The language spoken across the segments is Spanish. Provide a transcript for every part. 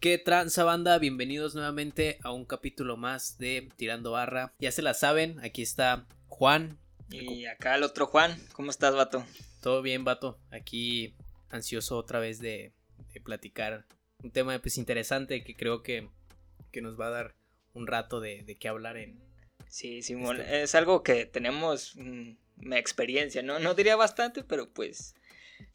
¿Qué tranza banda? Bienvenidos nuevamente a un capítulo más de Tirando Barra. Ya se la saben, aquí está Juan. Y acá el otro Juan. ¿Cómo estás, vato? Todo bien, vato. Aquí ansioso otra vez de, platicar un tema pues interesante que creo que, nos va a dar un rato de, de qué hablar en... Sí, Simón, este es algo que tenemos mm, experiencia, ¿no? No diría bastante, pero pues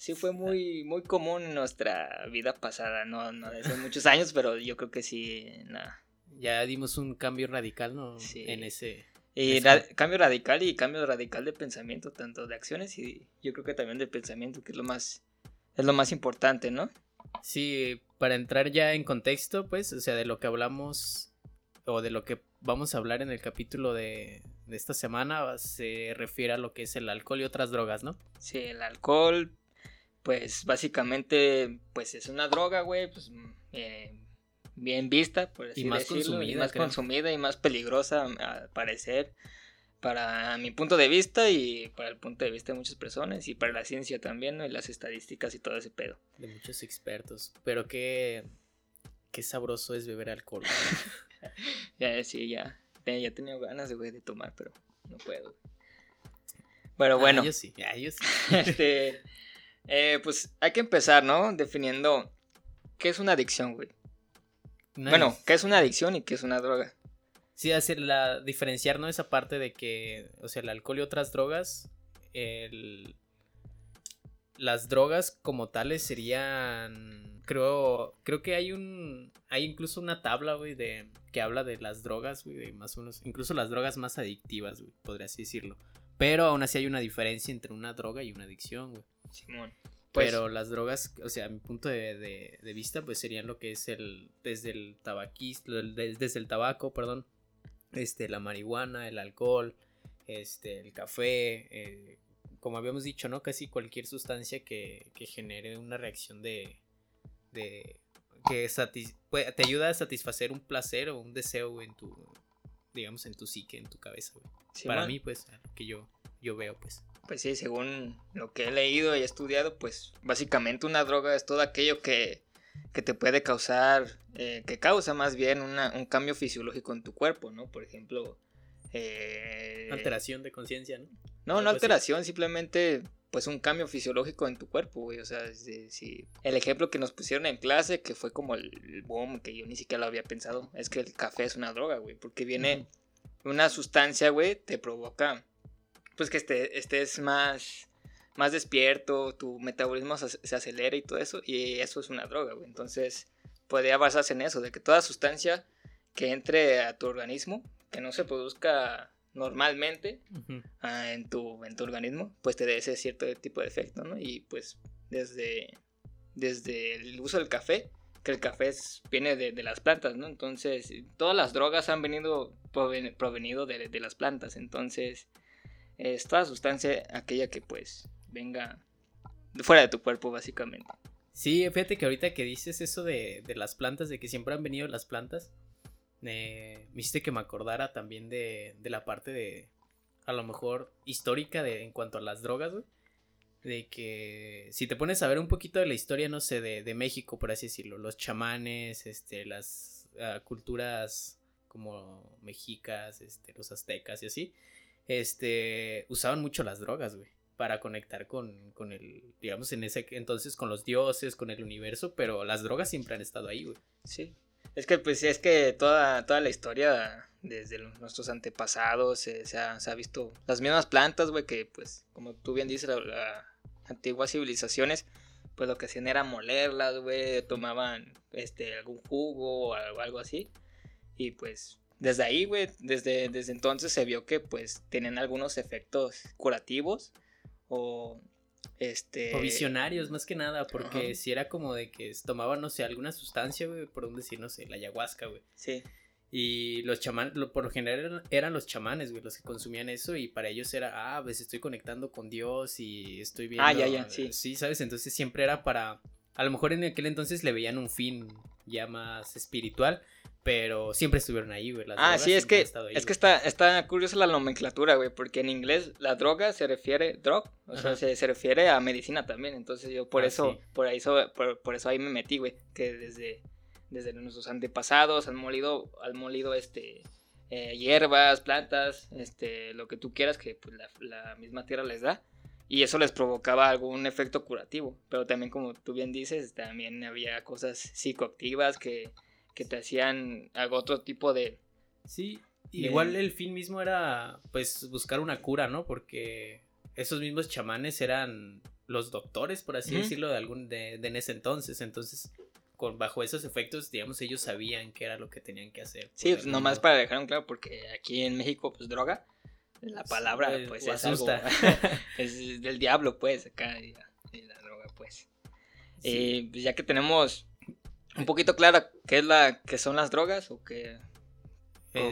sí fue muy, muy común en nuestra vida pasada, no, no hace muchos años, pero yo creo que sí, nada. Ya dimos un cambio radical, ¿no? Sí. En ese... Y cambio radical y cambio radical de pensamiento, tanto de acciones y yo creo que también de pensamiento, que es lo más, es lo más importante, ¿no? Sí, para entrar ya en contexto, pues, o sea, de lo que hablamos o de lo que vamos a hablar en el capítulo de, de esta semana se refiere a lo que es el alcohol y otras drogas, ¿no? Sí, el alcohol, pues básicamente pues es una droga, güey, pues eh, bien vista, por así y más consumida, y más consumida y más peligrosa al parecer para mi punto de vista y para el punto de vista de muchas personas y para la ciencia también, ¿no? y las estadísticas y todo ese pedo. De muchos expertos, pero qué qué sabroso es beber alcohol. ya sí, ya, ya tenido ganas de, de tomar, pero no puedo. Pero ah, bueno. yo sí, ya, yo sí. este eh, pues hay que empezar, ¿no? Definiendo qué es una adicción, güey. Bueno, qué es una adicción y qué es una droga. Sí, hacer la diferenciar, ¿no? Esa parte de que, o sea, el alcohol y otras drogas, el, las drogas como tales serían, creo, creo que hay un, hay incluso una tabla, güey, de que habla de las drogas, güey, más o menos, incluso las drogas más adictivas, güey, podría así decirlo. Pero aún así hay una diferencia entre una droga y una adicción, güey. Simón. Pues Pero las drogas, o sea, a mi punto de, vista, pues serían lo que es el, desde el tabaquista, desde el tabaco, perdón, este, la marihuana, el alcohol, este, el café, eh, como habíamos dicho, ¿no? Casi cualquier sustancia que, que genere una reacción de, de que te ayuda a satisfacer un placer o un deseo en tu, digamos, en tu psique, en tu cabeza, güey. Para mí, pues, que yo, yo veo, pues. Pues sí, según lo que he leído y estudiado, pues básicamente una droga es todo aquello que, que te puede causar, eh, que causa más bien un cambio fisiológico en tu cuerpo, ¿no? Por ejemplo... Eh, alteración de conciencia, ¿no? No, no alteración, simplemente pues un cambio fisiológico en tu cuerpo, güey. O sea, si, el ejemplo que nos pusieron en clase, que fue como el, boom, que yo ni siquiera lo había pensado, es que el café es una droga, güey. Porque viene una sustancia, güey, te provoca pues que esté, estés más, más despierto, tu metabolismo se, acelera y todo eso, y eso es una droga, güey. Entonces, podría basarse en eso, de que toda sustancia que entre a tu organismo, que no se produzca normalmente ah, en, tu, en tu organismo, pues te dé ese cierto tipo de efecto, ¿no? Y pues desde, desde el uso del café, que el café viene de, las plantas, ¿no? Entonces, todas las drogas han venido provenido de, de las plantas, entonces es toda sustancia aquella que pues venga fuera de tu cuerpo básicamente. Sí, fíjate que ahorita que dices eso de, las plantas, de que siempre han venido las plantas, me hiciste que me acordara también de, la parte de, a lo mejor, histórica de, en cuanto a las drogas, güey. De que si te pones a ver un poquito de la historia, no sé, de, México, por así decirlo, los chamanes, este, las ah, culturas como mexicas, este, los aztecas y así, este, usaban mucho las drogas, güey, para conectar con, con el, digamos, en ese entonces con los dioses, con el universo, pero las drogas siempre han estado ahí, güey. Sí. Es que, pues, es que toda, toda la historia, desde nuestros antepasados, se, ha, visto las mismas plantas, güey, que, pues, como tú bien dices, las antiguas civilizaciones, pues lo que hacían era molerlas, güey, tomaban, este, algún jugo o algo así, y pues desde ahí, güey, desde, desde entonces se vio que pues tienen algunos efectos curativos o este... O visionarios, más que nada, porque si era como de que tomaban, no sé, alguna sustancia, güey, por un decir, no sé, la ayahuasca, güey. Sí. Y los chamanes, por lo general eran los chamanes, güey, los que consumían eso y para ellos era, ah, pues estoy conectando con Dios y estoy viendo... Ah, ya, ya, sí. Sí, ¿sabes? Entonces siempre era para... A lo mejor en aquel entonces le veían un fin ya más espiritual, pero siempre estuvieron ahí, güey. ah, sí, es que, es que está, está curiosa la nomenclatura, güey, porque en inglés la droga se refiere, drug, o sea, se, refiere a medicina también, entonces yo por ah, eso, por, ahí, por, eso ahí me metí, güey, que desde, desde nuestros antepasados, han molido, han molido este, eh, hierbas, plantas, este, lo que tú quieras que pues, la, la, misma tierra les da. Y eso les provocaba algún efecto curativo. Pero también, como tú bien dices, también había cosas psicoactivas que, que te hacían algo otro tipo de... Sí, igual el fin mismo era pues buscar una cura, ¿no? Porque esos mismos chamanes eran los doctores, por así decirlo, de algún de, de, en ese entonces. Entonces, con, bajo esos efectos, digamos, ellos sabían qué era lo que tenían que hacer. Sí, pues, nomás para dejar un claro, porque aquí en México, pues droga, la palabra, pues, es asusta. es del diablo, pues, acá, y, la droga, pues. Y pues, ya que tenemos un poquito clara qué es la, qué son las drogas o qué...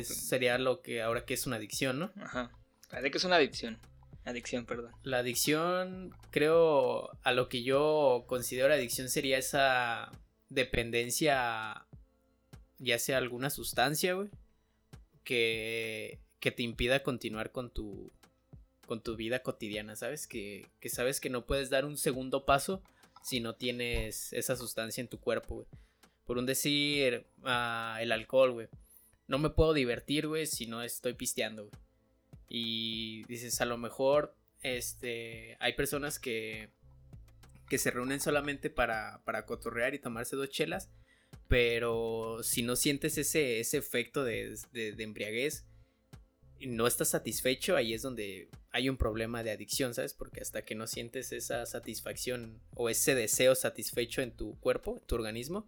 Sería lo que ahora que es una adicción, ¿no? Ajá. Parece que es una adicción. Adicción, perdón. La adicción, creo, a lo que yo considero adicción sería esa dependencia, ya sea alguna sustancia, güey, que, que te impida continuar con tu, con tu vida cotidiana, ¿sabes? Que, que sabes que no puedes dar un segundo paso si no tienes esa sustancia en tu cuerpo, güey. Por un decir, uh, el alcohol, güey. No me puedo divertir, güey, si no estoy pisteando, güey. Y dices, a lo mejor, este, hay personas que, que se reúnen solamente para, para cotorrear y tomarse dos chelas, pero si no sientes ese, ese efecto de, de, de embriaguez, no estás satisfecho, ahí es donde hay un problema de adicción, ¿sabes? Porque hasta que no sientes esa satisfacción o ese deseo satisfecho en tu cuerpo, en tu organismo,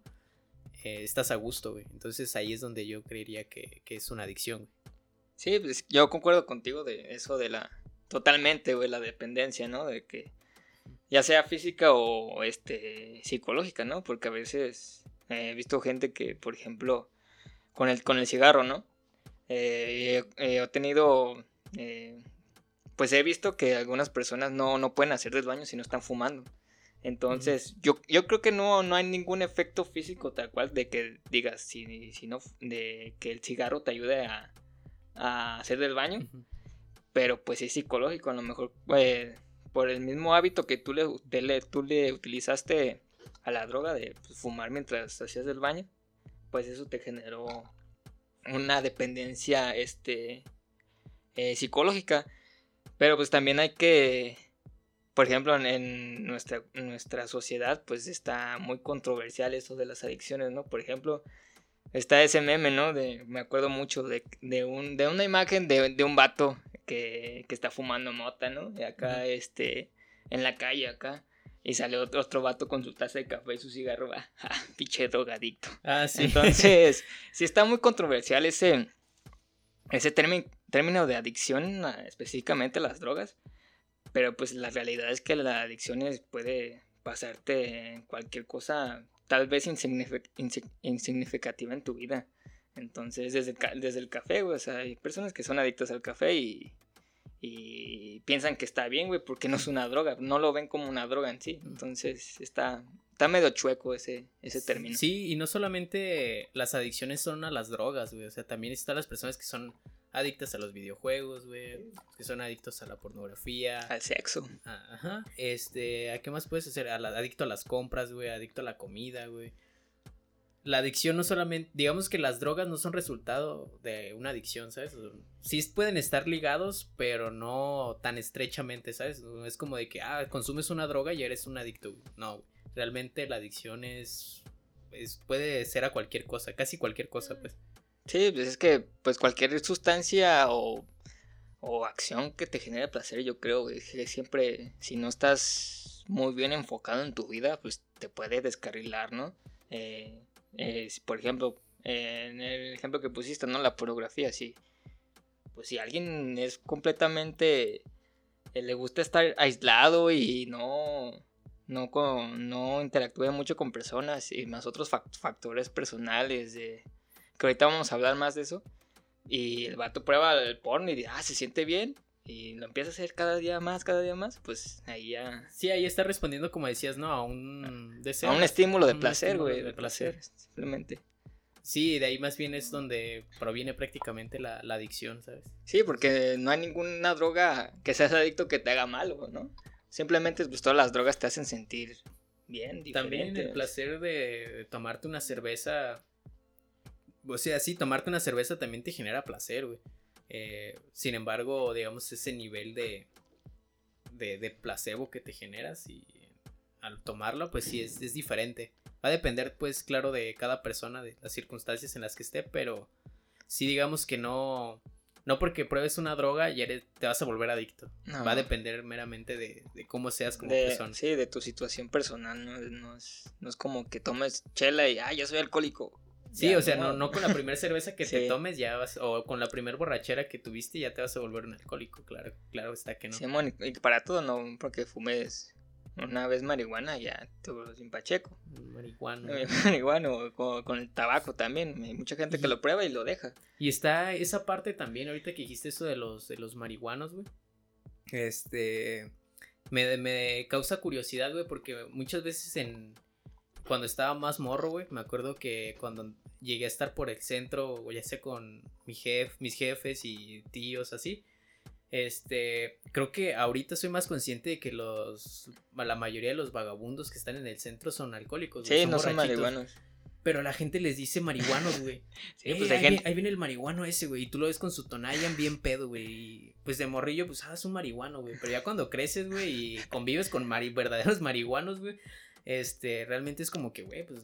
eh, estás a gusto. Entonces ahí es donde yo creería que, es una adicción. Sí, pues yo concuerdo contigo de eso de la... Totalmente, güey, la dependencia, ¿no? De que ya sea física o este psicológica, ¿no? Porque a veces he visto gente que, por ejemplo, con el, con el cigarro, ¿no? Eh, he tenido, eh, pues he visto que algunas personas no, no pueden hacer del baño si no están fumando. Entonces, yo, yo creo que no, no hay ningún efecto físico tal cual de que digas, si, si no, de que el cigarro te ayude a, a hacer del baño. Pero pues es psicológico, a lo mejor pues, por el mismo hábito que tú le, le, tú le utilizaste a la droga de pues, fumar mientras hacías del baño, pues eso te generó una dependencia este, eh, psicológica. Pero pues también hay que por ejemplo, en, nuestra, nuestra sociedad, pues está muy controversial eso de las adicciones, ¿no? Por ejemplo, está ese meme, ¿no? De, me acuerdo mucho de, de, un, de una imagen de, de un vato que, que, está fumando mota, ¿no? Y acá, este, en la calle, acá. Y sale otro, otro vato con su taza de café y su cigarro, ah, pinche drogadicto. Ah, sí. Entonces, sí está muy controversial ese, ese término de adicción, específicamente las drogas. Pero pues la realidad es que la adicción puede pasarte en cualquier cosa tal vez insignificativa en tu vida. Entonces, desde desde el café, güey, o sea, hay personas que son adictas al café y, y piensan que está bien, güey, porque no es una droga, no lo ven como una droga en sí. Entonces, está, está medio chueco ese, ese término. Sí, y no solamente las adicciones son a las drogas, güey, o sea, también están las personas que son adictas a los videojuegos, güey, que son adictos a la pornografía, al sexo. Ajá. Este, ¿a qué más puedes hacer? adicto a las compras, güey, adicto a la comida, güey. La adicción no solamente, digamos que las drogas no son resultado de una adicción, ¿sabes? Sí pueden estar ligados, pero no tan estrechamente, ¿sabes? No es como de que, ah, consumes una droga y eres un adicto. No, realmente la adicción es, es puede ser a cualquier cosa, casi cualquier cosa, pues. Sí, pues es que pues cualquier sustancia o, o acción que te genere placer, yo creo que siempre, si no estás muy bien enfocado en tu vida, pues te puede descarrilar, ¿no? Eh, por ejemplo, en el ejemplo que pusiste, ¿no? La pornografía, sí. Pues si alguien es completamente... Eh, le gusta estar aislado y no... No, con, no interactúa mucho con personas y más otros factores personales de que ahorita vamos a hablar más de eso. Y el vato prueba el porno y dice, ah, se siente bien. Y lo empieza a hacer cada día más, cada día más. Pues ahí ya. Sí, ahí está respondiendo, como decías, ¿no? A un deseo. A un estímulo de placer, güey. De, placer, simplemente. Sí, de ahí más bien es donde proviene prácticamente la, la, adicción, ¿sabes? Sí, porque no hay ninguna droga que seas adicto que te haga malo, ¿no? Simplemente pues todas las drogas te hacen sentir bien diferente. También el placer de tomarte una cerveza. O sea, sí, tomarte una cerveza también te genera placer, güey. Eh, sin embargo, digamos, ese nivel de, de, de, placebo que te generas y al tomarlo, pues sí, es, es, diferente. Va a depender, pues, claro, de cada persona, de las circunstancias en las que esté, pero sí, digamos que no, no porque pruebes una droga y eres, te vas a volver adicto. No. Va a depender meramente de, de cómo seas como de, persona. Sí, de tu situación personal. No, no, es, no es como que tomes chela y, ah, yo soy alcohólico. Sí, ya, o sea, no, no con la primera cerveza que sí. te tomes ya vas, o con la primera borrachera que tuviste ya te vas a volver un alcohólico, claro, claro está que no. Sí, mon, y para todo no, porque fumes una vez marihuana ya te vuelves sin pacheco. Marihuana. Marihuana, con, con, el tabaco también, hay mucha gente que lo prueba y lo deja. Y está esa parte también, ahorita que dijiste eso de los, de los marihuanos, güey. Este, me, me causa curiosidad, güey, porque muchas veces en, cuando estaba más morro, güey, me acuerdo que cuando llegué a estar por el centro, ya sé con mi jef, mis jefes y tíos así, este, creo que ahorita soy más consciente de que los, la mayoría de los vagabundos que están en el centro son alcohólicos. Sí, son no son marihuanos. Pero la gente les dice marihuanos, güey. sí, eh, pues ahí, gente... viene, ahí, viene, el marihuano ese, güey. Y tú lo ves con su tonayan bien pedo, güey. Y pues de morrillo, pues, ah, es un marihuano, güey. Pero ya cuando creces, güey, y convives con mari verdaderos marihuanos, güey, este, realmente es como que, güey, pues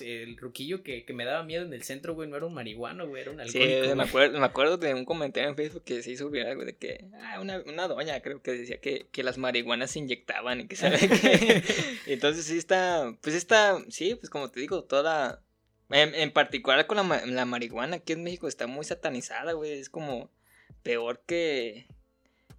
el ruquillo que, que, me daba miedo en el centro, güey, no era un marihuano, güey, era un alcohólico. Sí, me acuerdo, me acuerdo de un comentario en Facebook que se hizo viral, güey, de que, ah, una, una doña creo que decía que, que las marihuanas se inyectaban y que sabe que... Entonces sí está, pues está, sí, pues como te digo, toda... En, en particular con la, la marihuana aquí en México está muy satanizada, güey, es como peor que,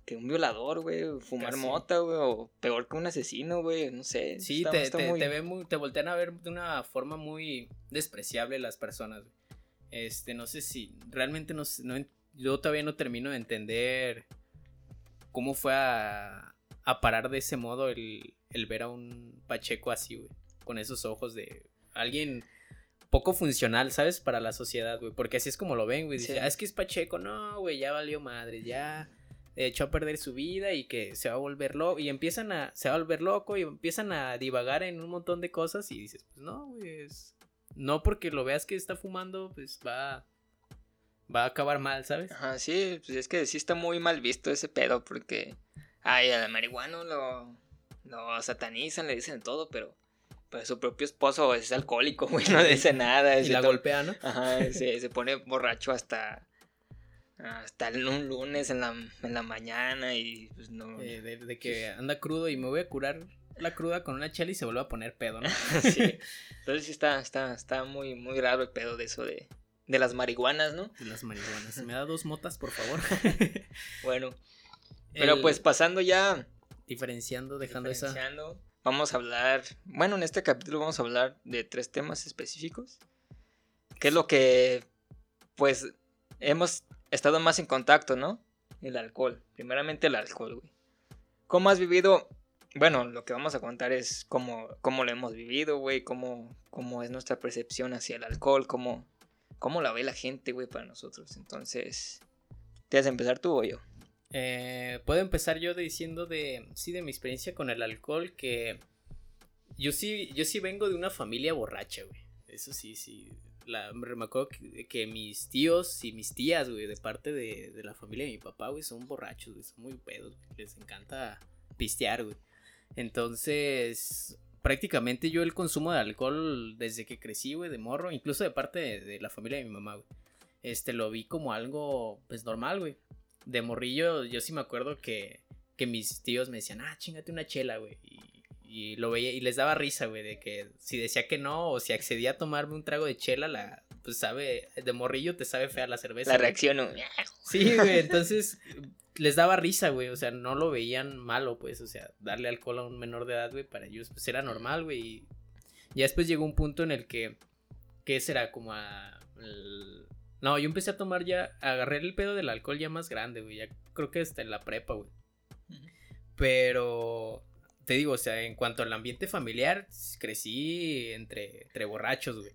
que un violador, güey, fumar Casi. mota, güey, o peor que un asesino, güey, no sé. Sí, está, te, está te, muy... te, ve muy, te voltean a ver de una forma muy despreciable las personas, güey. Este, no sé si, realmente no, no, yo todavía no termino de entender cómo fue a, a parar de ese modo el, el ver a un Pacheco así, güey, con esos ojos de alguien poco funcional, ¿sabes? Para la sociedad, güey, porque así es como lo ven, güey. Dice, sí. ah, es que es Pacheco, no, güey, ya valió madre, ya echó a perder su vida y que se va a volver loco y empiezan a se va a volver loco y empiezan a divagar en un montón de cosas y dices, pues no, pues no porque lo veas que está fumando, pues va va a acabar mal, ¿sabes? Ajá, sí, pues es que sí está muy mal visto ese pedo porque ay, al marihuano lo lo satanizan, le dicen todo, pero pues su propio esposo es alcohólico, güey, no dice nada. y la golpea, ¿no? Ajá, se, se pone borracho hasta hasta un lunes en la, en la mañana y pues no. Eh, de, de, que anda crudo y me voy a curar la cruda con una chela y se vuelve a poner pedo, ¿no? sí. Entonces sí está, está, está muy, muy raro el pedo de eso de, de las marihuanas, ¿no? De las marihuanas. ¿Me da dos motas, por favor? bueno. Pero el... pues pasando ya. Diferenciando, dejando diferenciando, esa. Vamos a hablar. Bueno, en este capítulo vamos a hablar de tres temas específicos. ¿Qué es lo que. Pues hemos estado más en contacto, ¿no? El alcohol. Primeramente el alcohol, güey. ¿Cómo has vivido? Bueno, lo que vamos a contar es cómo, cómo lo hemos vivido, güey. Cómo, cómo es nuestra percepción hacia el alcohol. Cómo, cómo la ve la gente, güey, para nosotros. Entonces, ¿te vas a empezar tú o yo? Eh, Puedo empezar yo diciendo de, sí, de mi experiencia con el alcohol, que yo sí, yo sí vengo de una familia borracha, güey. Eso sí, sí la, me acuerdo que, mis tíos y mis tías, güey, de parte de, de, la familia de mi papá, güey, son borrachos, güey, son muy pedos, güey, les encanta pistear, güey. Entonces, prácticamente yo el consumo de alcohol desde que crecí, güey, de morro, incluso de parte de, la familia de mi mamá, güey, este, lo vi como algo, pues, normal, güey. De morrillo, yo sí me acuerdo que, que mis tíos me decían, ah, chingate una chela, güey, y lo veía y les daba risa, güey, de que si decía que no o si accedía a tomarme un trago de chela, la pues sabe, de morrillo te sabe fea la cerveza. La reacción, ¿no? Sí, güey, entonces les daba risa, güey, o sea, no lo veían malo, pues, o sea, darle alcohol a un menor de edad, güey, para ellos pues era normal, güey, y ya después llegó un punto en el que ¿qué será? Como a el... No, yo empecé a tomar ya, agarré el pedo del alcohol ya más grande, güey, ya creo que hasta en la prepa, güey. Pero te digo, o sea, en cuanto al ambiente familiar, crecí entre, entre borrachos, güey.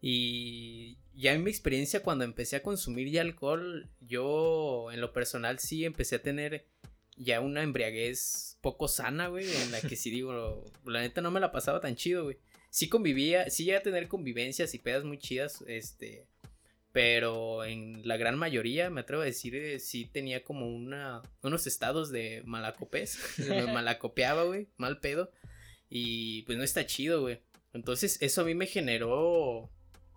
Y ya en mi experiencia cuando empecé a consumir ya alcohol, yo en lo personal sí empecé a tener ya una embriaguez poco sana, güey, en la que sí digo, la neta no me la pasaba tan chido, güey. Sí convivía, sí iba a tener convivencias y pedas muy chidas, este, pero en la gran mayoría, me atrevo a decir, eh, sí tenía como una, unos estados de malacopés, me malacopeaba, güey, mal pedo, y pues no está chido, güey. Entonces eso a mí me generó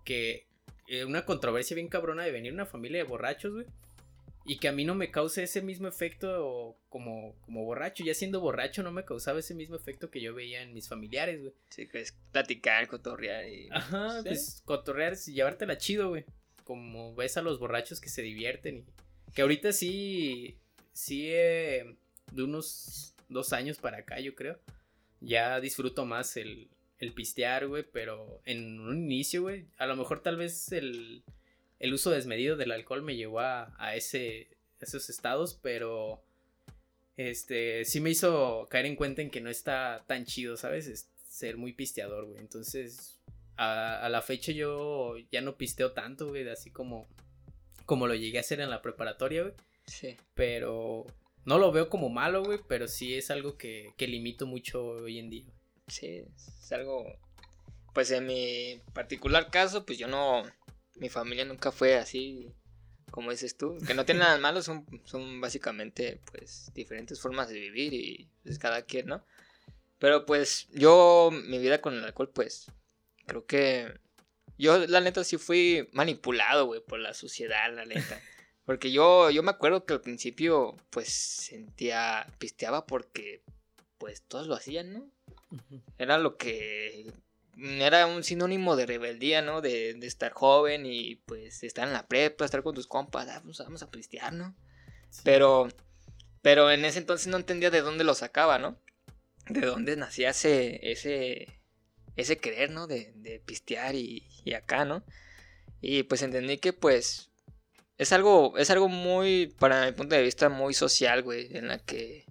que eh, una controversia bien cabrona de venir una familia de borrachos, güey y que a mí no me cause ese mismo efecto como, como borracho. Ya siendo borracho no me causaba ese mismo efecto que yo veía en mis familiares, güey. Sí, que es platicar, cotorrear y... Ajá, pues cotorrear y llevártela chido, güey. Como ves a los borrachos que se divierten y... Que ahorita sí, sí, de unos dos años para acá, yo creo. Ya disfruto más el, el pistear, güey, pero en un inicio, güey, a lo mejor tal vez el el uso desmedido del alcohol me llevó a, ese, esos estados, pero este sí me hizo caer en cuenta en que no está tan chido, ¿sabes? ser muy pisteador, güey. Entonces, a, la fecha yo ya no pisteo tanto, güey, así como, como lo llegué a hacer en la preparatoria, güey. Sí. Pero no lo veo como malo, güey, pero sí es algo que, que limito mucho hoy en día. Sí, es algo... Pues en mi particular caso, pues yo no, mi familia nunca fue así como dices tú, que no tiene nada malo, son, son básicamente pues diferentes formas de vivir y pues cada quien, ¿no? Pero pues yo, mi vida con el alcohol, pues creo que yo la neta sí fui manipulado, güey, por la sociedad, la neta. Porque yo, yo me acuerdo que al principio pues sentía, pisteaba porque pues todos lo hacían, ¿no? Era lo que era un sinónimo de rebeldía, ¿no? De, estar joven y pues estar en la prepa, estar con tus compas, ah, pues, vamos a pistear, ¿no? Pero, pero en ese entonces no entendía de dónde lo sacaba, ¿no? De dónde nacía ese, ese, ese querer, ¿no? De, de pistear y, y, acá, ¿no? Y pues entendí que pues es algo, es algo muy, para mi punto de vista, muy social, güey, en la que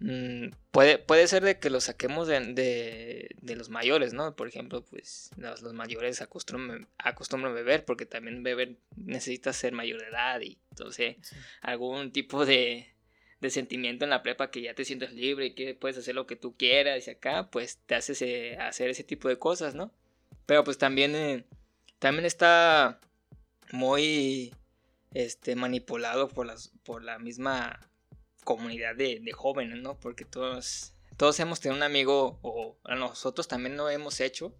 Mm, puede, puede ser de que lo saquemos de, de, los mayores, ¿no? Por ejemplo, pues los, mayores acostumbran, acostumbran beber porque también beber necesita ser mayor de edad y entonces algún tipo de, de sentimiento en la prepa que ya te sientes libre y que puedes hacer lo que tú quieras y acá pues te haces hacer ese tipo de cosas, ¿no? Pero pues también, eh, también está muy este, manipulado por, las, por la misma comunidad de, jóvenes, ¿no? Porque todos, todos hemos tenido un amigo, o nosotros también lo hemos hecho,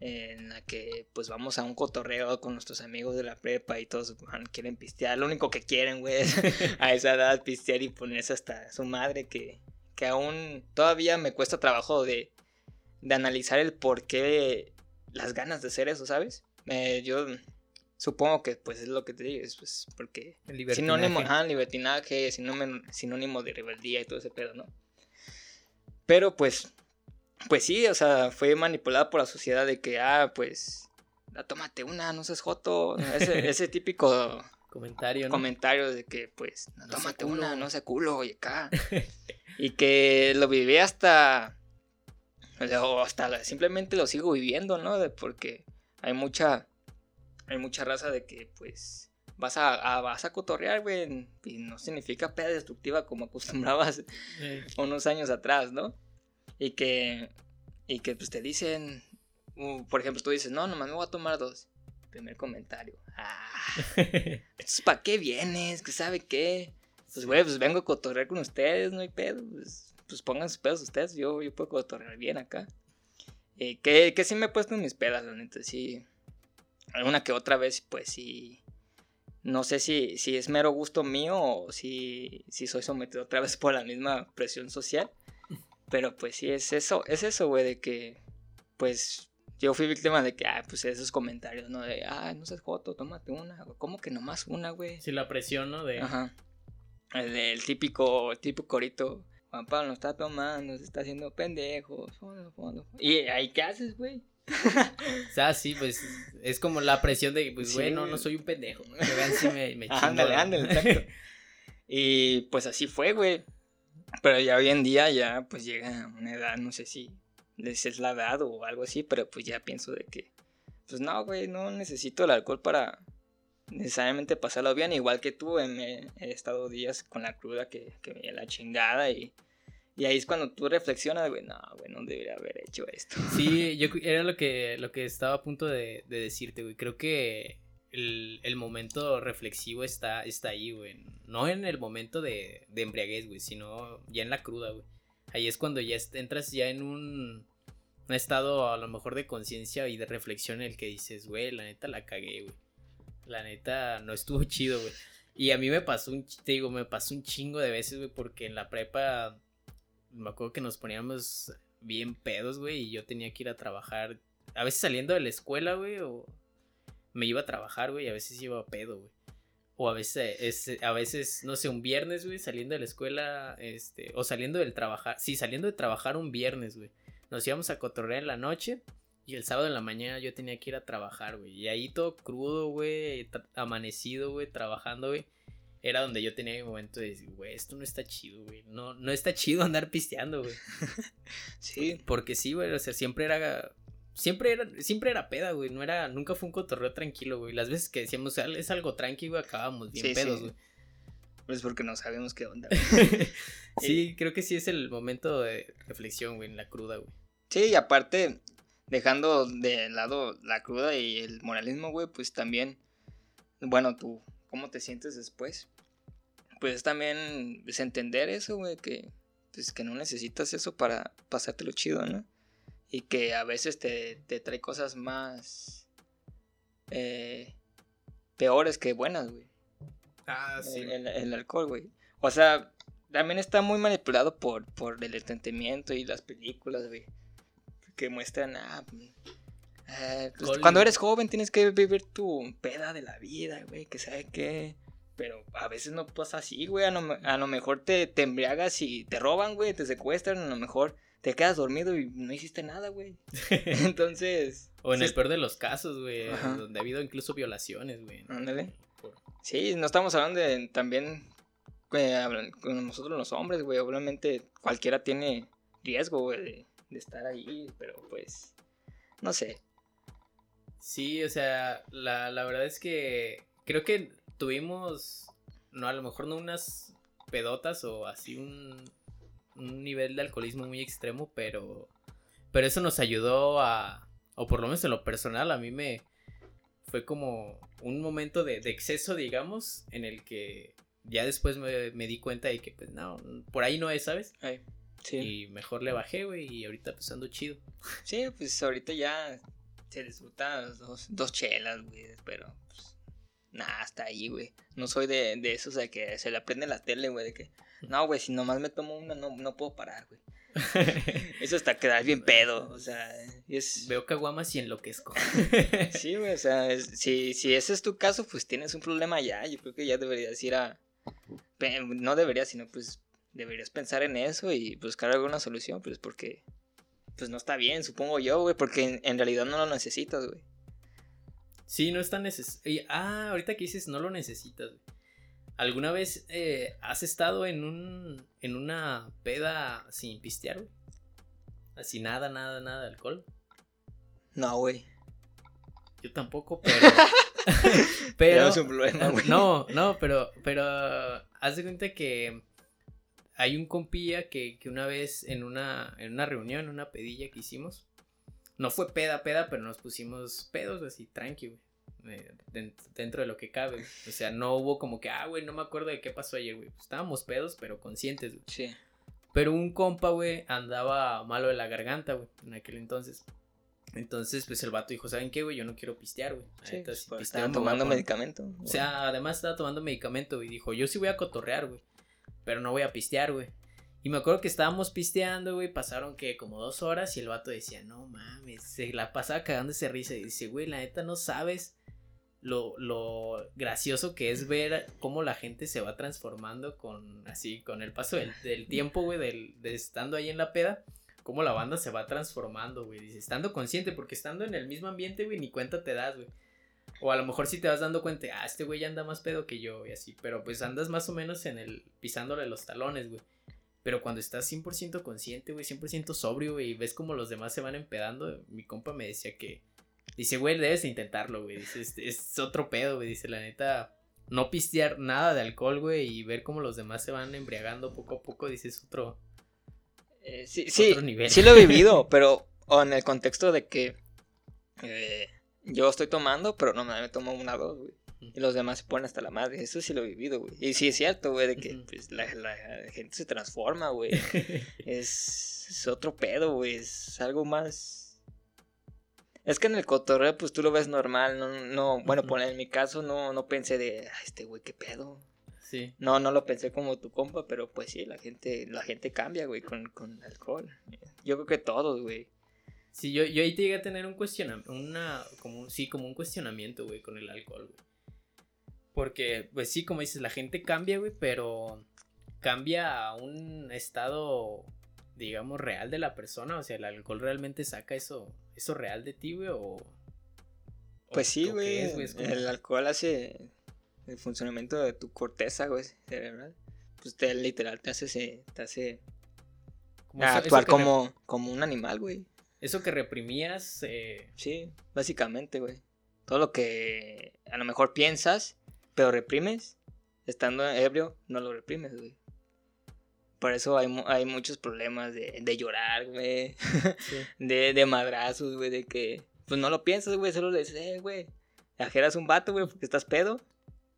en la que pues vamos a un cotorreo con nuestros amigos de la prepa y todos quieren pistear. Lo único que quieren, güey, es a esa edad pistear y ponerse hasta su madre que, que aún todavía me cuesta trabajo de, de analizar el por qué las ganas de hacer eso, ¿sabes? Eh, yo Supongo que pues es lo que te digo, es pues porque sinónimo, ajá, libertinaje, sinónimo, sinónimo de rebeldía y todo ese pedo, ¿no? Pero pues, pues sí, o sea, fue manipulada por la sociedad de que, ah, pues, la tómate una, no seas joto, ese, ese típico comentario, ¿no? comentario de que, pues, no tómate una, no seas culo, y acá. y que lo viví hasta, o hasta simplemente lo sigo viviendo, ¿no? De porque hay mucha hay mucha raza de que, pues, vas a, vas a cotorrear, güey, y no significa peda destructiva como acostumbrabas unos años atrás, ¿no? Y que, y que, pues, te dicen, por ejemplo, tú dices, no, nomás me voy a tomar dos. Primer comentario, ah, ¿para qué vienes? ¿Qué sabe qué? Pues, güey, pues vengo a cotorrear con ustedes, no hay pedo, pues, pues pongan sus pedos ustedes, yo, yo puedo cotorrear bien acá. Eh, que, que sí me he puesto en mis pedas, la neta, sí alguna que otra vez, pues sí. No sé si, si es mero gusto mío o si, si soy sometido otra vez por la misma presión social. Pero pues sí, es eso, es eso, güey, de que, pues, yo fui víctima de que, ah, pues esos comentarios, ¿no? De, ah, no seas joto, tómate una. ¿Cómo que nomás una, güey? Sí, la presión, ¿no? De... Ajá. El, típico, el típico corito. Juan Pablo está tomando, se está haciendo pendejo. ¿Y ahí qué haces, güey? o sea, sí, pues es como la presión de, pues, bueno, no soy un pendejo. Que vean si me, me Ándale, ándale, Y pues así fue, güey. Pero ya hoy en día ya pues llega una edad, no sé si les es la edad o algo así, pero pues ya pienso de que, pues no, güey, no necesito el alcohol para, necesariamente pasarlo bien, igual que tú, he, estado días con la cruda que, que me la chingada y, y ahí es cuando tú reflexionas, güey, no, güey, no debería haber hecho esto. Sí, yo era lo que, lo que estaba a punto de decirte, güey, creo que el, momento reflexivo está, está ahí, güey, no en el momento de, de embriaguez, güey, sino ya en la cruda, güey. Ahí es cuando ya entras ya en un, un estado a lo mejor de conciencia y de reflexión en el que dices, güey, la neta la cagué, güey la neta, no estuvo chido, güey. Y a mí me pasó un, te digo, me pasó un chingo de veces, güey, porque en la prepa me acuerdo que nos poníamos bien pedos, güey, y yo tenía que ir a trabajar. A veces saliendo de la escuela, güey, o me iba a trabajar, güey, y a veces iba a pedo, güey. O a veces, es, a veces, no sé, un viernes, güey, saliendo de la escuela, este, o saliendo del trabajar, sí, saliendo de trabajar un viernes, güey. Nos íbamos a cotorrear en la noche y el sábado en la mañana yo tenía que ir a trabajar, güey. Y ahí todo crudo, güey, amanecido, güey, trabajando, güey. Era donde yo tenía mi momento de decir, güey, esto no está chido, güey. No, no está chido andar pisteando, güey. sí. Porque sí, güey, o sea, siempre era siempre era, siempre era peda, güey. No era, nunca fue un cotorreo tranquilo, güey. Las veces que decíamos, es algo tranquilo, güey, acabábamos bien pedos, güey. Pues porque no sabemos qué onda. sí, creo que sí es el momento de reflexión, güey, en la cruda, güey. Sí, y aparte, dejando de lado la cruda y el moralismo, güey, pues también, bueno, tú, ¿cómo te sientes después? Pues también es entender eso, güey, que, pues, que no necesitas eso para pasártelo chido, ¿no? Y que a veces te, te trae cosas más eh, peores que buenas, güey. Ah, sí. El, el alcohol, güey. O sea, también está muy manipulado por, por el entretenimiento y las películas, güey que muestran, ah, eh, pues, cuando eres joven tienes que vivir tu peda de la vida, güey, que sabe qué. Pero a veces no pasa así, güey. A lo, mejor te, te, embriagas y te roban, güey, te secuestran. A lo mejor te quedas dormido y no hiciste nada, güey. Entonces. O en el peor de los casos, güey. Donde ha habido incluso violaciones, güey. Ándale. Sí, no estamos hablando de también. con nosotros los hombres, güey. Obviamente cualquiera tiene riesgo, güey de estar ahí, pero pues, no sé. Sí, o sea, la, la verdad es que creo que tuvimos, no, a lo mejor no unas pedotas o así un, un nivel de alcoholismo muy extremo, pero, pero eso nos ayudó a, o por lo menos en lo personal, a mí me fue como un momento de, de exceso, digamos, en el que ya después me, me, di cuenta de que, pues, no, por ahí no es, ¿sabes? Y mejor le bajé, güey, y ahorita pues ando chido. Sí, pues ahorita ya se disfruta dos, dos chelas, güey, pero pues nada, hasta ahí, güey. No soy de, de esos de que se le aprende la tele, güey, de que no, güey, si nomás me tomo una no, no puedo parar, güey. Eso hasta quedar bien pedo, o sea, es... Veo caguamas y enloquezco. sí, güey, o sea, si, si ese es tu caso, pues tienes un problema ya, yo creo que ya deberías ir a... No deberías, sino pues deberías pensar en eso y buscar alguna solución, pues porque pues no está bien, supongo yo, güey, porque en, realidad no lo necesitas, güey. Sí, no está necesario. Ah, ahorita que dices no lo necesitas, güey. ¿Alguna vez eh, has estado en un en una peda sin pistear, güey? Así nada, nada, nada de alcohol. No, güey. Yo tampoco, pero pero es un problema, güey. No, no, pero pero haz de cuenta que hay un compilla que, que, una vez en una, en una reunión, en una pedilla que hicimos, no fue peda, peda, pero nos pusimos pedos así, tranqui, güey. Dentro de lo que cabe. O sea, no hubo como que, ah, güey, no me acuerdo de qué pasó ayer, güey. Estábamos pedos, pero conscientes, güey. Sí. Pero un compa, güey, andaba malo de la garganta, güey, en aquel entonces. Entonces, pues el vato dijo, ¿saben qué, güey? Yo no quiero pistear, güey. Sí, pues, estaba tomando medicamento. O sea, además estaba tomando medicamento, y dijo, yo sí voy a cotorrear, güey pero no voy a pistear, güey. Y me acuerdo que estábamos pisteando, güey, pasaron que como dos horas y el vato decía, no mames, se la pasaba cagando ese risa y dice, güey, la neta no sabes lo, lo gracioso que es ver cómo la gente se va transformando con, así, con el paso del, tiempo, güey, del, de estando ahí en la peda, cómo la banda se va transformando, güey, dice, estando consciente, porque estando en el mismo ambiente, güey, ni cuenta te das, güey. O a lo mejor si te vas dando cuenta, ah, este güey anda más pedo que yo y así, pero pues andas más o menos en el pisándole los talones, güey. Pero cuando estás 100% consciente, güey, 100% sobrio, güey, y ves como los demás se van empedando, mi compa me decía que, Dice, güey, debes intentarlo, güey. Dice, es, es otro pedo, güey. Dice, la neta, no pistear nada de alcohol, güey, y ver cómo los demás se van embriagando poco a poco, dice, es otro. Eh, sí, sí, sí lo he vivido, pero en el contexto de que eh, yo estoy tomando, pero no me tomo una dos, güey. Y los demás se ponen hasta la madre. Eso sí lo he vivido, güey. Y sí es cierto, güey, de que pues, la, gente se transforma, güey. es, es otro pedo, güey. Es algo más es que en el cotorreo, pues tú lo ves normal, no, no, bueno, en mi caso no, no pensé de, este güey, qué pedo. Sí. No, no lo pensé como tu compa, pero pues sí, la gente, la gente cambia, güey, con, con alcohol. Yo creo que todos, güey. Sí, yo, yo ahí te llegué a tener un cuestionamiento, una, como, sí, como un cuestionamiento, güey, con el alcohol, güey. Porque, pues sí, como dices, la gente cambia, güey, pero cambia a un estado digamos, real de la persona? O sea, ¿el alcohol realmente saca eso, eso real de ti, güey? O, pues sí, güey. El alcohol hace el funcionamiento de tu corteza, güey, cerebral. Pues te, literal te hace, te hace actuar como, como un animal, güey. Eso que reprimías. Eh... Sí, básicamente, güey. Todo lo que a lo mejor piensas, pero reprimes, estando ebrio, no lo reprimes, güey. Por eso hay, hay muchos problemas de, de llorar, güey. de, de madrazos, güey, de que... Pues no lo piensas, güey, solo le dices, eh, güey. Ajeras un vato, güey, porque estás pedo.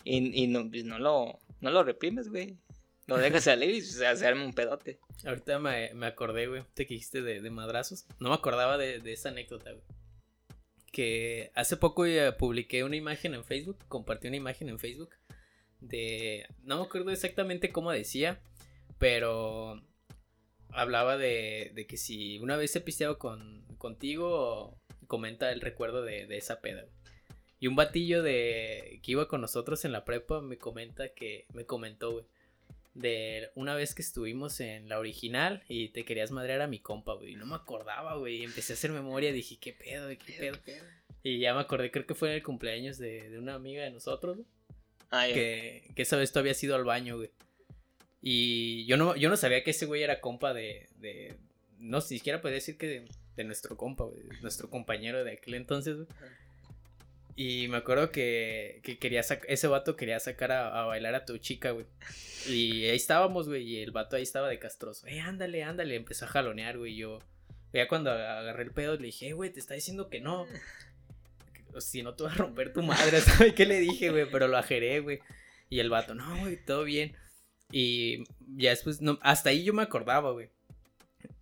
Y, y no, pues no, lo, no lo reprimes, güey. Lo dejas salir y se, se arma un pedote. Ahorita me, me acordé, güey, te dijiste de, de, madrazos. No me acordaba de, de esa anécdota, güey. Que hace poco ya publiqué una imagen en Facebook, compartí una imagen en Facebook de... No me acuerdo exactamente cómo decía, pero hablaba de, de que si una vez he pisteado con, contigo, comenta el recuerdo de, de esa peda. Y un batillo de que iba con nosotros en la prepa me comenta que me comentó, güey, de una vez que estuvimos en la original y te querías madrear a mi compa, güey. No me acordaba, güey. Empecé a hacer memoria, dije, ¿qué pedo, qué pedo? Y ya me acordé, creo que fue en el cumpleaños de, de una amiga de nosotros, ah, que, que esa vez tú habías ido al baño, güey. Y yo no, yo no sabía que ese güey era compa de, de no siquiera podía decir que de, nuestro compa, güey, nuestro compañero de aquel entonces, güey. Y me acuerdo que, que quería ese vato quería sacar a, bailar a tu chica, güey. Y ahí estábamos, güey, y el vato ahí estaba de castroso. Eh, ándale, ándale, empezó a jalonear, güey, yo... Ya cuando agarré el pedo le dije, eh, güey, te está diciendo que no. Si no te vas a romper tu madre, ¿sabes qué le dije, güey? Pero lo ajeré, güey. Y el vato, no, güey, todo bien. Y ya después, no, hasta ahí yo me acordaba, güey.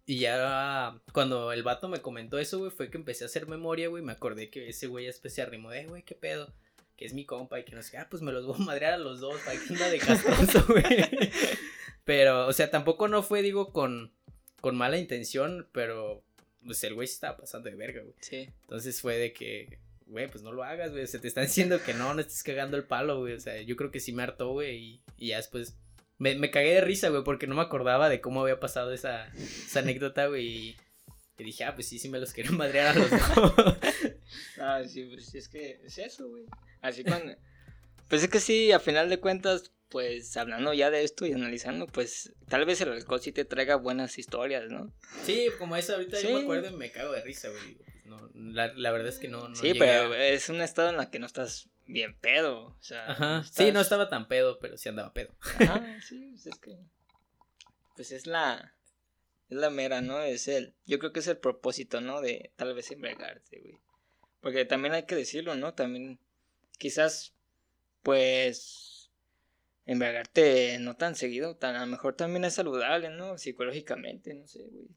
Y ya cuando el vato me comentó eso, güey, fue que empecé a hacer memoria, güey. Me acordé que ese güey después se arrimó, eh, güey, qué pedo. Que es mi compa y que no sé, ah, pues me los voy a madrear a los dos, para que anda de castroso, güey. Pero, o sea, tampoco no fue, digo, con, con mala intención, pero pues el güey se estaba pasando de verga, güey. Sí. Entonces fue de que, güey, pues no lo hagas, güey. Se te está diciendo que no, no estés cagando el palo, güey. O sea, yo creo que sí me hartó, güey. Y, y ya después me, me cagué de risa, güey, porque no me acordaba de cómo había pasado esa, esa anécdota, güey. Y dije, ah, pues sí, sí me los quiero madrear a los dos. ah, sí, pues es que es eso, güey. Así cuando. Pues es que sí, a final de cuentas, pues hablando ya de esto y analizando, pues tal vez el alcohol sí te traiga buenas historias, ¿no? Sí, como eso ahorita yo me acuerdo y me cago de risa, güey. No, la, la, verdad es que no. no sí, pero es un estado en el que no estás bien pedo. O sea, Ajá. Sí, no estaba tan pedo, pero sí andaba pedo. Ajá, sí, pues es que. Pues es la. Es la mera, ¿no? Es el. Yo creo que es el propósito, ¿no? De tal vez embriagarte, güey. Porque también hay que decirlo, ¿no? También. Quizás. Pues. Embriagarte no tan seguido. Tan, a lo mejor también es saludable, ¿no? Psicológicamente, no sé, güey.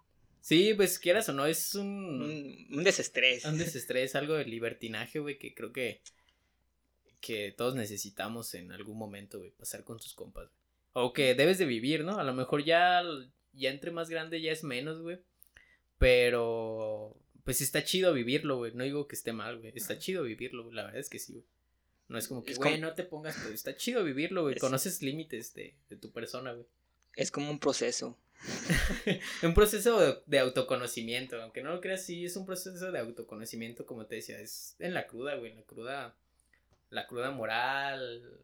Sí, pues quieras o no, es un... Un, un desestrés. Un desestrés, algo de libertinaje, güey, que creo que que todos necesitamos en algún momento, güey, pasar con tus compas. O que debes de vivir, ¿no? A lo mejor ya, ya entre más grande ya es menos, güey. Pero, pues está chido vivirlo, güey. No digo que esté mal, güey. Está chido vivirlo, La verdad es que sí, güey. No es como que, güey, no te pongas, pero está chido vivirlo, güey. Conoces límites de, de, tu persona, güey. Es como un proceso. un proceso de, de, autoconocimiento. Aunque no lo creas, sí, es un proceso de autoconocimiento, como te decía. Es en la cruda, güey. En la cruda la cruda moral,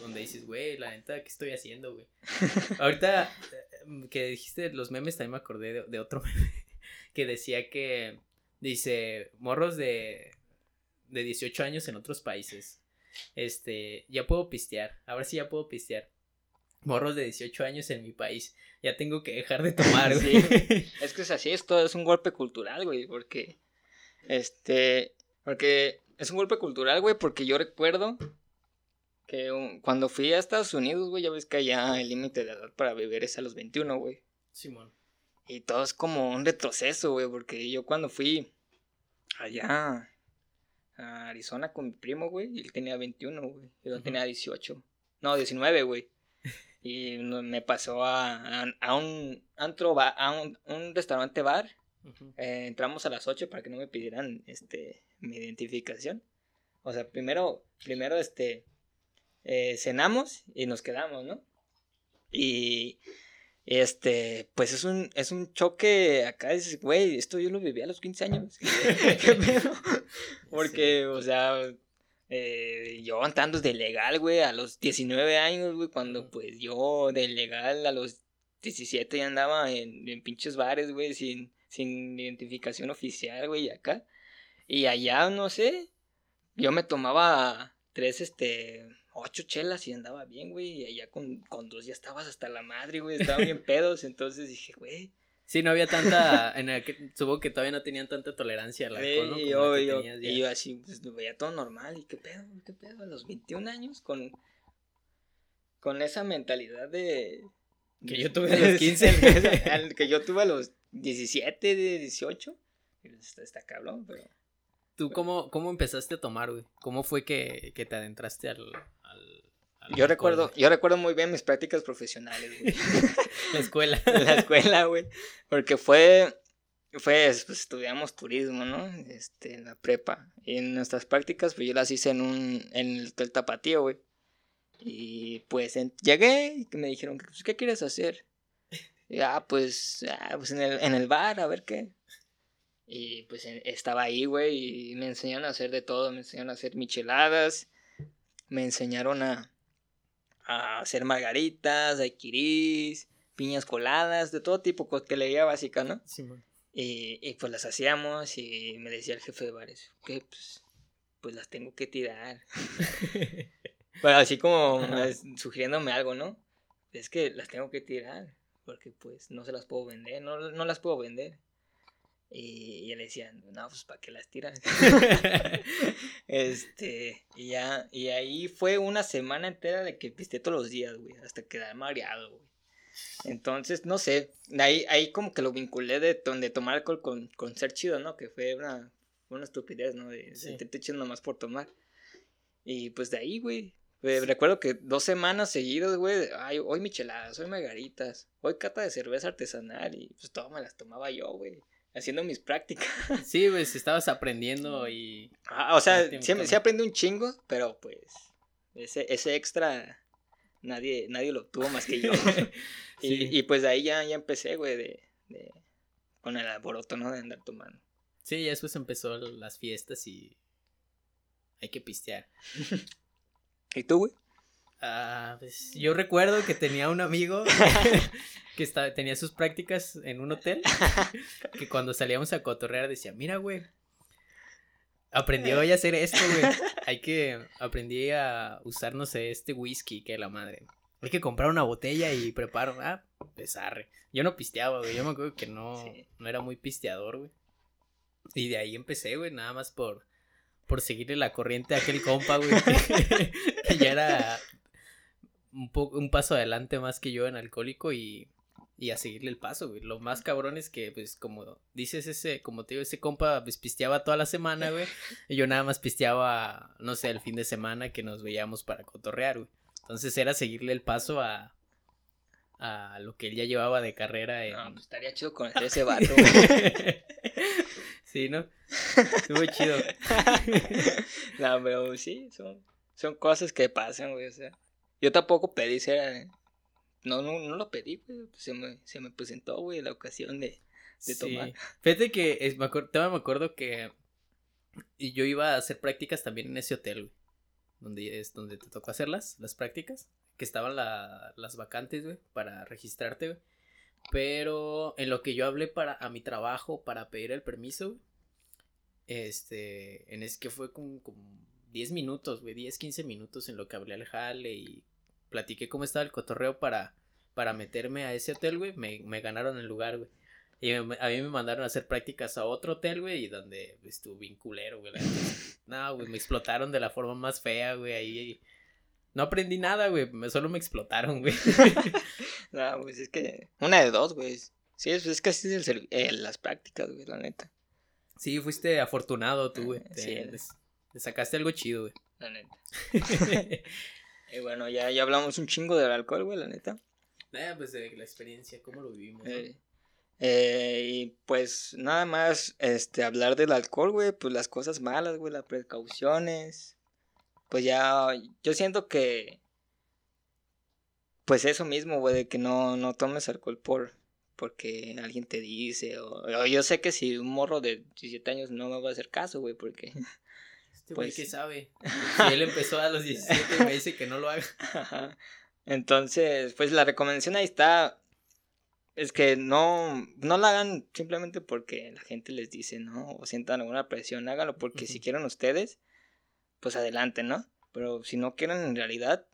donde dices, güey, la neta, ¿qué estoy haciendo, güey? Ahorita eh, que dijiste los memes, también me acordé de, otro meme que decía que, dice, morros de, de 18 años en otros países. Este, ya puedo pistear. Ahora sí ya puedo pistear. Morros de 18 años en mi país. Ya tengo que dejar de tomar, güey. Es que es así, esto es un golpe cultural, güey, porque. Este. Porque es un golpe cultural, güey, porque yo recuerdo que cuando fui a Estados Unidos, güey, ya ves que allá el límite de edad para beber es a los 21, güey. Simón. Y todo es como un retroceso, güey, porque yo cuando fui allá a Arizona con mi primo, güey, él tenía 21, güey, yo tenía 18. No, 19, güey. Y me pasó a, a, un antro, a un, un restaurante bar. Eh, entramos a las 8 para que no me pidieran este mi identificación. O sea, primero, primero este eh, cenamos y nos quedamos, ¿no? Y este, pues es un, es un choque acá, dices, güey, esto yo lo viví a los 15 años. ¿Qué pedo? Porque, o sea, eh, yo andando de legal, güey, a los 19 años, güey, cuando pues yo de legal a los 17 ya andaba en, en pinches bares, güey, sin, sin identificación oficial, güey, acá. Y allá, no sé, yo me tomaba tres, este, ocho chelas y andaba bien, güey. Y allá con, con dos ya estabas hasta la madre, güey. Estaban bien pedos. Entonces dije, güey. Sí, no había tanta. En el supongo que todavía no tenían tanta tolerancia al alcohol, ¿no? y yo, y yo así, pues lo veía todo normal. ¿Y qué pedo? ¿Qué pedo? A los 21 años con. Con esa mentalidad de. Que yo tuve a los 15. que yo tuve a los 17, 18. Está, está cabrón, pero. ¿Tú cómo, cómo empezaste a tomar, güey? ¿Cómo fue que, que te adentraste al, yo recuerdo, yo recuerdo muy bien mis prácticas profesionales, güey. la escuela. la escuela, güey. Porque fue, fue, pues estudiamos turismo, ¿no? Este, en la prepa. Y en nuestras prácticas, pues yo las hice en un, en el Hotel Tapatío, güey. Y pues llegué y me dijeron, pues, ¿qué quieres hacer? Y, ah, pues, ah, pues en el, en el bar, a ver qué. Y pues estaba ahí, güey, y me enseñaron a hacer de todo. Me enseñaron a hacer micheladas, me enseñaron a, a hacer margaritas, daiquiris, piñas coladas, de todo tipo, que leía básica, ¿no? Sí, y, y, pues las hacíamos y me decía el jefe de bares, que pues, pues las tengo que tirar. Pero así como sugiriéndome algo, ¿no? Es que las tengo que tirar, porque pues no se las puedo vender, no, no las puedo vender. Y, y le decían, no, pues para qué las tiras. este, y ya, y ahí fue una semana entera de que piste todos los días, güey, hasta quedar mareado, güey. Entonces, no sé, ahí, ahí como que lo vinculé de, de tomar alcohol con, con ser chido, ¿no? Que fue una, una estupidez, ¿no? De sí. te echando nomás por tomar. Y pues de ahí, güey. Recuerdo que dos semanas seguidas, güey, ay, hoy micheladas, hoy margaritas, hoy cata de cerveza artesanal y pues todo me las tomaba yo, güey haciendo mis prácticas. Sí, pues estabas aprendiendo y... Ah, o sea, sí, sí aprendí un chingo, pero pues ese, ese extra nadie, nadie lo tuvo más que yo. y, y, pues de ahí ya, ya empecé, güey, de, de, con el alboroto, ¿no? De andar tomando. Sí, ya después empezó las fiestas y hay que pistear. ¿Y tú, güey? Ah, pues yo recuerdo que tenía un amigo que estaba, tenía sus prácticas en un hotel, que cuando salíamos a cotorrear decía, mira, güey, aprendí hoy a hacer esto, güey. Hay que, aprendí a usar, no sé, este whisky, que la madre. Hay que comprar una botella y preparar, ah, pesarre. Yo no pisteaba, güey, yo me acuerdo que no, no era muy pisteador, güey. Y de ahí empecé, güey, nada más por, por seguirle la corriente a aquel compa, güey, que ya era un, un paso adelante más que yo en alcohólico y, y a seguirle el paso, güey. Lo más cabrón es que, pues, como dices, ese, como te digo, ese compa, pues, pisteaba toda la semana, güey. Y yo nada más pisteaba, no sé, el fin de semana que nos veíamos para cotorrear, güey. Entonces era seguirle el paso a, a lo que él ya llevaba de carrera. En... No, pues estaría chido con ese vato, güey. sí, ¿no? Estuvo chido. no, pero sí, son, son cosas que pasan, güey, o sea. Yo tampoco pedí ser. No, no, no lo pedí, pues, se me, se me presentó, güey, la ocasión de, de tomar. Fíjate que es, me, acuerdo, me acuerdo que yo iba a hacer prácticas también en ese hotel, güey. Donde es donde te tocó hacerlas, las prácticas. Que estaban la, las vacantes, güey, para registrarte, güey. Pero en lo que yo hablé para a mi trabajo para pedir el permiso, güey, Este, en es que fue como, como 10 minutos, güey, 10, 15 minutos en lo que hablé al jale y platiqué cómo estaba el cotorreo para, para meterme a ese hotel, güey. Me, me ganaron el lugar, güey. Y a mí me mandaron a hacer prácticas a otro hotel, güey, y donde estuvo bien culero, güey. No, güey, me explotaron de la forma más fea, güey, ahí. No aprendí nada, güey, solo me explotaron, güey. no, pues es que una de dos, güey. Sí, es, es que así es el, eh, las prácticas, güey, la neta. Sí, fuiste afortunado tú, güey. sí. Te, sacaste algo chido, güey. La neta. y bueno, ya, ya hablamos un chingo del alcohol, güey, la neta. Eh, pues de la experiencia, cómo lo vivimos. Eh, eh, y pues nada más, este, hablar del alcohol, güey, pues las cosas malas, güey, las precauciones. Pues ya, yo siento que, pues eso mismo, güey, de que no, no tomes alcohol por, porque alguien te dice, o, yo sé que si un morro de 17 años no me va a hacer caso, güey, porque... Este güey, pues, ¿qué sabe? Si él empezó a los 17 y me dice que no lo haga. Entonces, pues la recomendación ahí está, es que no, no la hagan simplemente porque la gente les dice, ¿no? O sientan alguna presión, háganlo porque si quieren ustedes, pues adelante, ¿no? Pero si no quieren en realidad,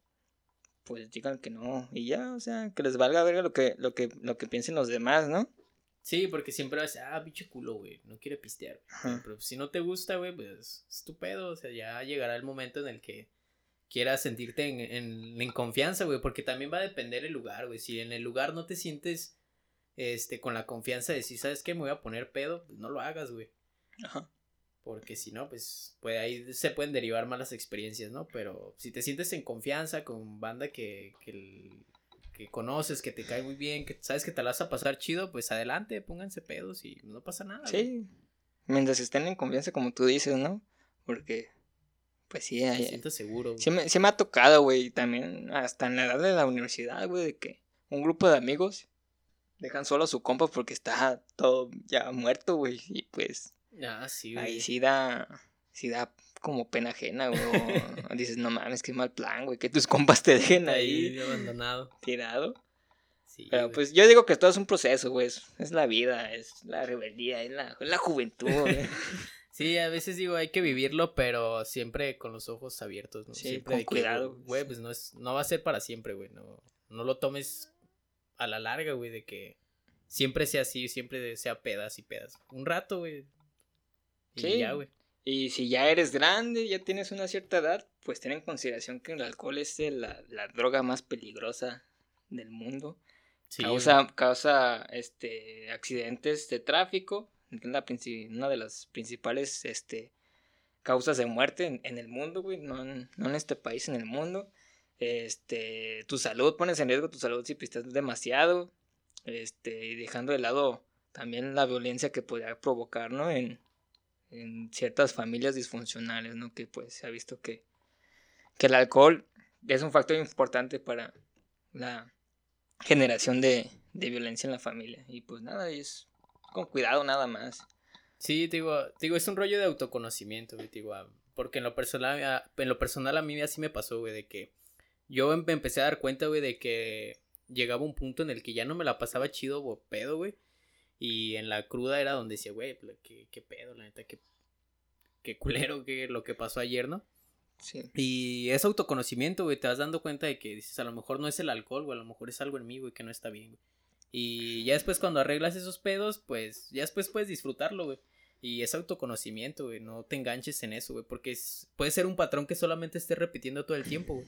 pues digan que no. Y ya, o sea, que les valga ver lo que, lo que, lo que piensen los demás, ¿no? Sí, porque siempre vas a ah, bicho culo, güey, no quiere pistear. Pero si no te gusta, güey, pues estupendo. O sea, ya llegará el momento en el que quieras sentirte en, en, en confianza, güey, porque también va a depender el lugar, güey. Si en el lugar no te sientes este, con la confianza de decir, ¿sabes qué? Me voy a poner pedo, pues no lo hagas, güey. Ajá. Porque si no, pues, pues ahí se pueden derivar malas experiencias, ¿no? Pero si te sientes en confianza con banda que, que, que conoces, que te cae muy bien, que sabes que te la vas a pasar chido, pues adelante, pónganse pedos y no pasa nada. Sí. Mientras estén en confianza, como tú dices, ¿no? Porque, pues sí. Me siento seguro. Sí me, sí me ha tocado, güey, también hasta en la edad de la universidad, güey, de que un grupo de amigos dejan solo a su compa porque está todo ya muerto, güey. Y pues. Ah, sí, güey. Ahí sí da. Sí da como pena ajena, güey. dices, no mames, qué mal plan, güey. Que tus compas te dejen ahí. ahí abandonado. Tirado. Sí, Pero pues yo digo que todo es un proceso, güey. Es, la vida, es la rebeldía, es la, la juventud, güey. Sí, a veces digo, hay que vivirlo, pero siempre con los ojos abiertos, ¿no? Sí, siempre con cuidado. Güey, pues no, es, no va a ser para siempre, güey. No, no lo tomes a la larga, güey, de que siempre sea así, siempre sea pedas y pedas. Un rato, güey. Y sí. ya, güey. Y si ya eres grande, ya tienes una cierta edad, pues ten en consideración que el alcohol es la, la droga más peligrosa del mundo. Sí, causa, causa este accidentes de tráfico, la, una de las principales este, causas de muerte en, en el mundo, güey, no en, no en este país, en el mundo este, tu salud, pones en riesgo tu salud si pistas demasiado, este, y dejando de lado también la violencia que podría provocar, ¿no? En, en ciertas familias disfuncionales, ¿no? Que pues se ha visto que, que el alcohol es un factor importante para la generación de, de violencia en la familia. Y pues nada, es con cuidado nada más. Sí, digo, digo, es un rollo de autoconocimiento, digo, porque en lo personal, en lo personal a mí así me pasó, güey, de que yo me empecé a dar cuenta, güey, de que llegaba un punto en el que ya no me la pasaba chido o pedo, güey. Y en la cruda era donde decía, güey, pues, qué, qué pedo, la neta, qué, qué culero que lo que pasó ayer, ¿no? Sí. Y es autoconocimiento, güey, te vas dando cuenta de que dices, a lo mejor no es el alcohol, güey, a lo mejor es algo en mí, güey, que no está bien, güey. Y ya después cuando arreglas esos pedos, pues ya después puedes disfrutarlo, güey. Y es autoconocimiento, güey, no te enganches en eso, güey, porque puede ser un patrón que solamente estés repitiendo todo el tiempo, güey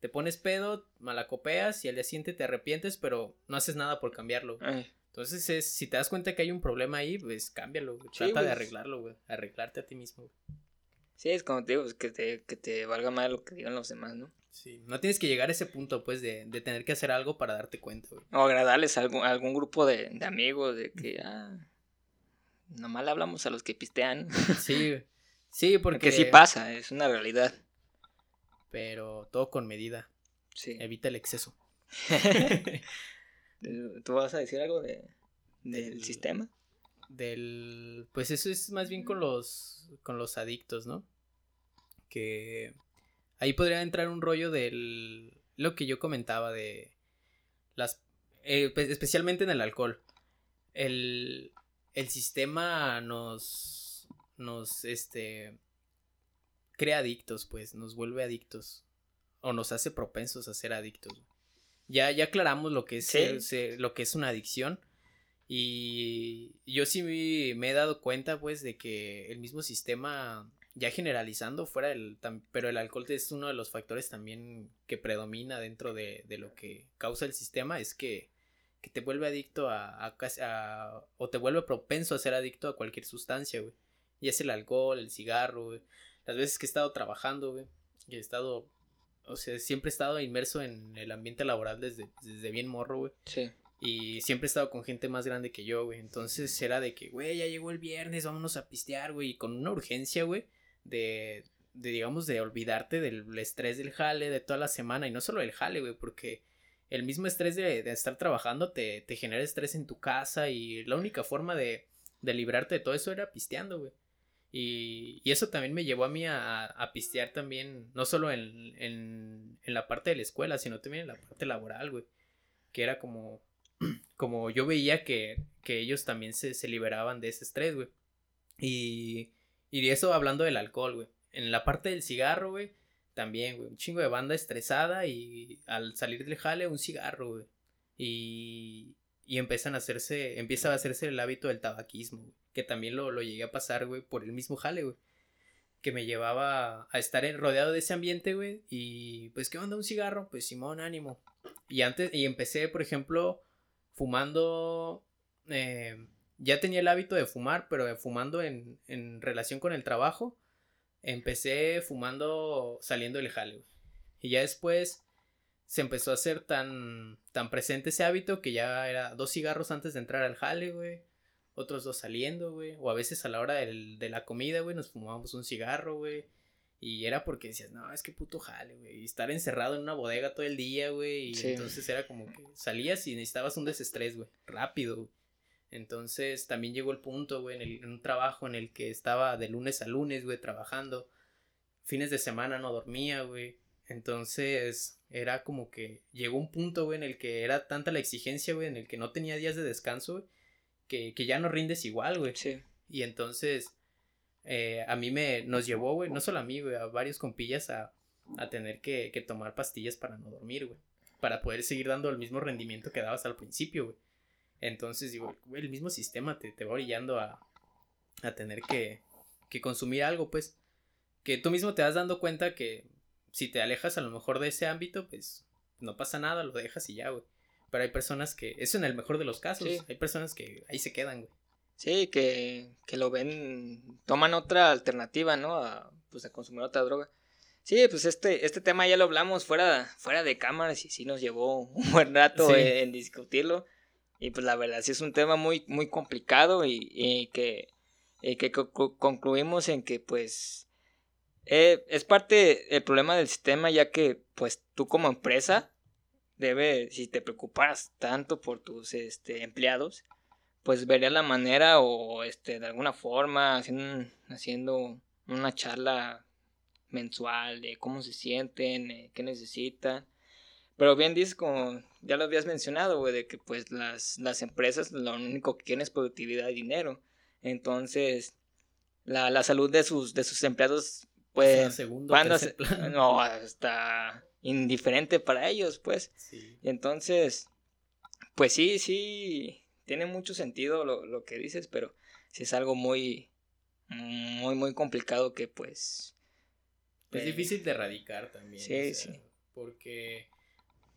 te pones pedo, malacopeas y al día siguiente te arrepientes, pero no haces nada por cambiarlo. Entonces, es, si te das cuenta que hay un problema ahí, pues cámbialo, Trata de arreglarlo, güey. Arreglarte a ti mismo, Sí, es como te digo, que te, que te valga más lo que digan los demás, ¿no? Sí, no tienes que llegar a ese punto, pues, de, de tener que hacer algo para darte cuenta, güey. O agradarles a algún, algún grupo de, de, amigos, de que, ah, nomás le hablamos a los que pistean. Sí, sí, porque... porque sí pasa, es una realidad pero todo con medida. Sí. Evita el exceso. ¿Tú vas a decir algo de, del, sistema? Del, pues eso es más bien con los, con los adictos, ¿no? Que ahí podría entrar un rollo del, lo que yo comentaba de las, eh, pues, especialmente en el alcohol. El, el sistema nos, nos, este, crea adictos, pues, nos vuelve adictos. O nos hace propensos a ser adictos. Ya, ya aclaramos lo que es, lo que es una adicción. Y yo sí me he dado cuenta, pues, de que el mismo sistema, ya generalizando, fuera el, pero el alcohol es uno de los factores también que predomina dentro de, de lo que causa el sistema, es que, que te vuelve adicto a, a, o te vuelve propenso a ser adicto a cualquier sustancia, güey. Y es el alcohol, el cigarro, güey. Las veces que he estado trabajando, güey, y he estado, o sea, siempre he estado inmerso en el ambiente laboral desde, desde bien morro, güey. Sí. Y siempre he estado con gente más grande que yo, güey. Entonces era de que, güey, ya llegó el viernes, vámonos a pistear, güey. Y con una urgencia, güey, de, de, digamos, de olvidarte del estrés del jale de toda la semana. Y no solo el jale, güey, porque el mismo estrés de, de estar trabajando te, te, genera estrés en tu casa. Y la única forma de, de librarte de todo eso era pisteando, güey. Y, y, eso también me llevó a mí a, a pistear también, no solo en, en, en la parte de la escuela, sino también en la parte laboral, güey. Que era como, como yo veía que, que ellos también se, se, liberaban de ese estrés, güey. Y, y eso hablando del alcohol, güey. En la parte del cigarro, güey, también, güey. Un chingo de banda estresada y al salir del jale, un cigarro, güey. Y, y empiezan a hacerse, empieza a hacerse el hábito del tabaquismo, güey. Que también lo, lo llegué a pasar, güey, por el mismo jale, güey. Que me llevaba a estar rodeado de ese ambiente, güey. Y pues, ¿qué onda un cigarro? Pues Simón, ánimo. Y antes, y empecé, por ejemplo, fumando. Eh, ya tenía el hábito de fumar, pero fumando en, en relación con el trabajo. Empecé fumando saliendo del jale, güey. Y ya después se empezó a hacer tan, tan presente ese hábito que ya era dos cigarros antes de entrar al jale, güey. Otros dos saliendo, güey. O a veces a la hora del, de la comida, güey, nos fumábamos un cigarro, güey. Y era porque decías, no, es que puto jale, güey. Y estar encerrado en una bodega todo el día, güey. Y entonces era como que salías y necesitabas un desestrés, güey. Rápido, güey. Entonces también llegó el punto, güey, en, en, un trabajo en el que estaba de lunes a lunes, güey, trabajando. Fines de semana no dormía, güey. Entonces era como que llegó un punto, güey, en el que era tanta la exigencia, güey, en el que no tenía días de descanso, güey, que, que ya no rindes igual, güey. Sí. Y entonces eh, a mí me nos llevó, güey, no solo a mí, güey, a varios compillas a, a tener que, que, tomar pastillas para no dormir, güey. Para poder seguir dando el mismo rendimiento que dabas al principio, güey. Entonces, digo, güey, el mismo sistema te, te va orillando a, a tener que, que consumir algo, pues. Que tú mismo te vas dando cuenta que si te alejas a lo mejor de ese ámbito, pues no pasa nada, lo dejas y ya, güey. Pero hay personas que, eso en el mejor de los casos, hay personas que ahí se quedan, güey. Sí, que, que lo ven, toman otra alternativa, ¿no? A, pues a consumir otra droga. Sí, pues este, este tema ya lo hablamos fuera, fuera de cámaras y sí nos llevó un buen rato en, discutirlo. Y pues la verdad sí es un tema muy, muy complicado y, y que, y que concluimos en que pues eh, es parte del problema del sistema ya que pues tú como empresa debe, si te preocupas tanto por tus este, empleados, pues vería la manera o este, de alguna forma haciendo, haciendo una charla mensual de cómo se sienten, eh, qué necesitan. Pero bien dices, como ya lo habías mencionado, güey, de que pues las, las empresas lo único que quieren es productividad y dinero. Entonces, la, la salud de sus, de sus empleados pues segundo, cuando no está indiferente para ellos pues sí. entonces pues sí sí tiene mucho sentido lo, lo, que dices pero sí es algo muy muy muy complicado que pues es eh, difícil de erradicar también sí sí porque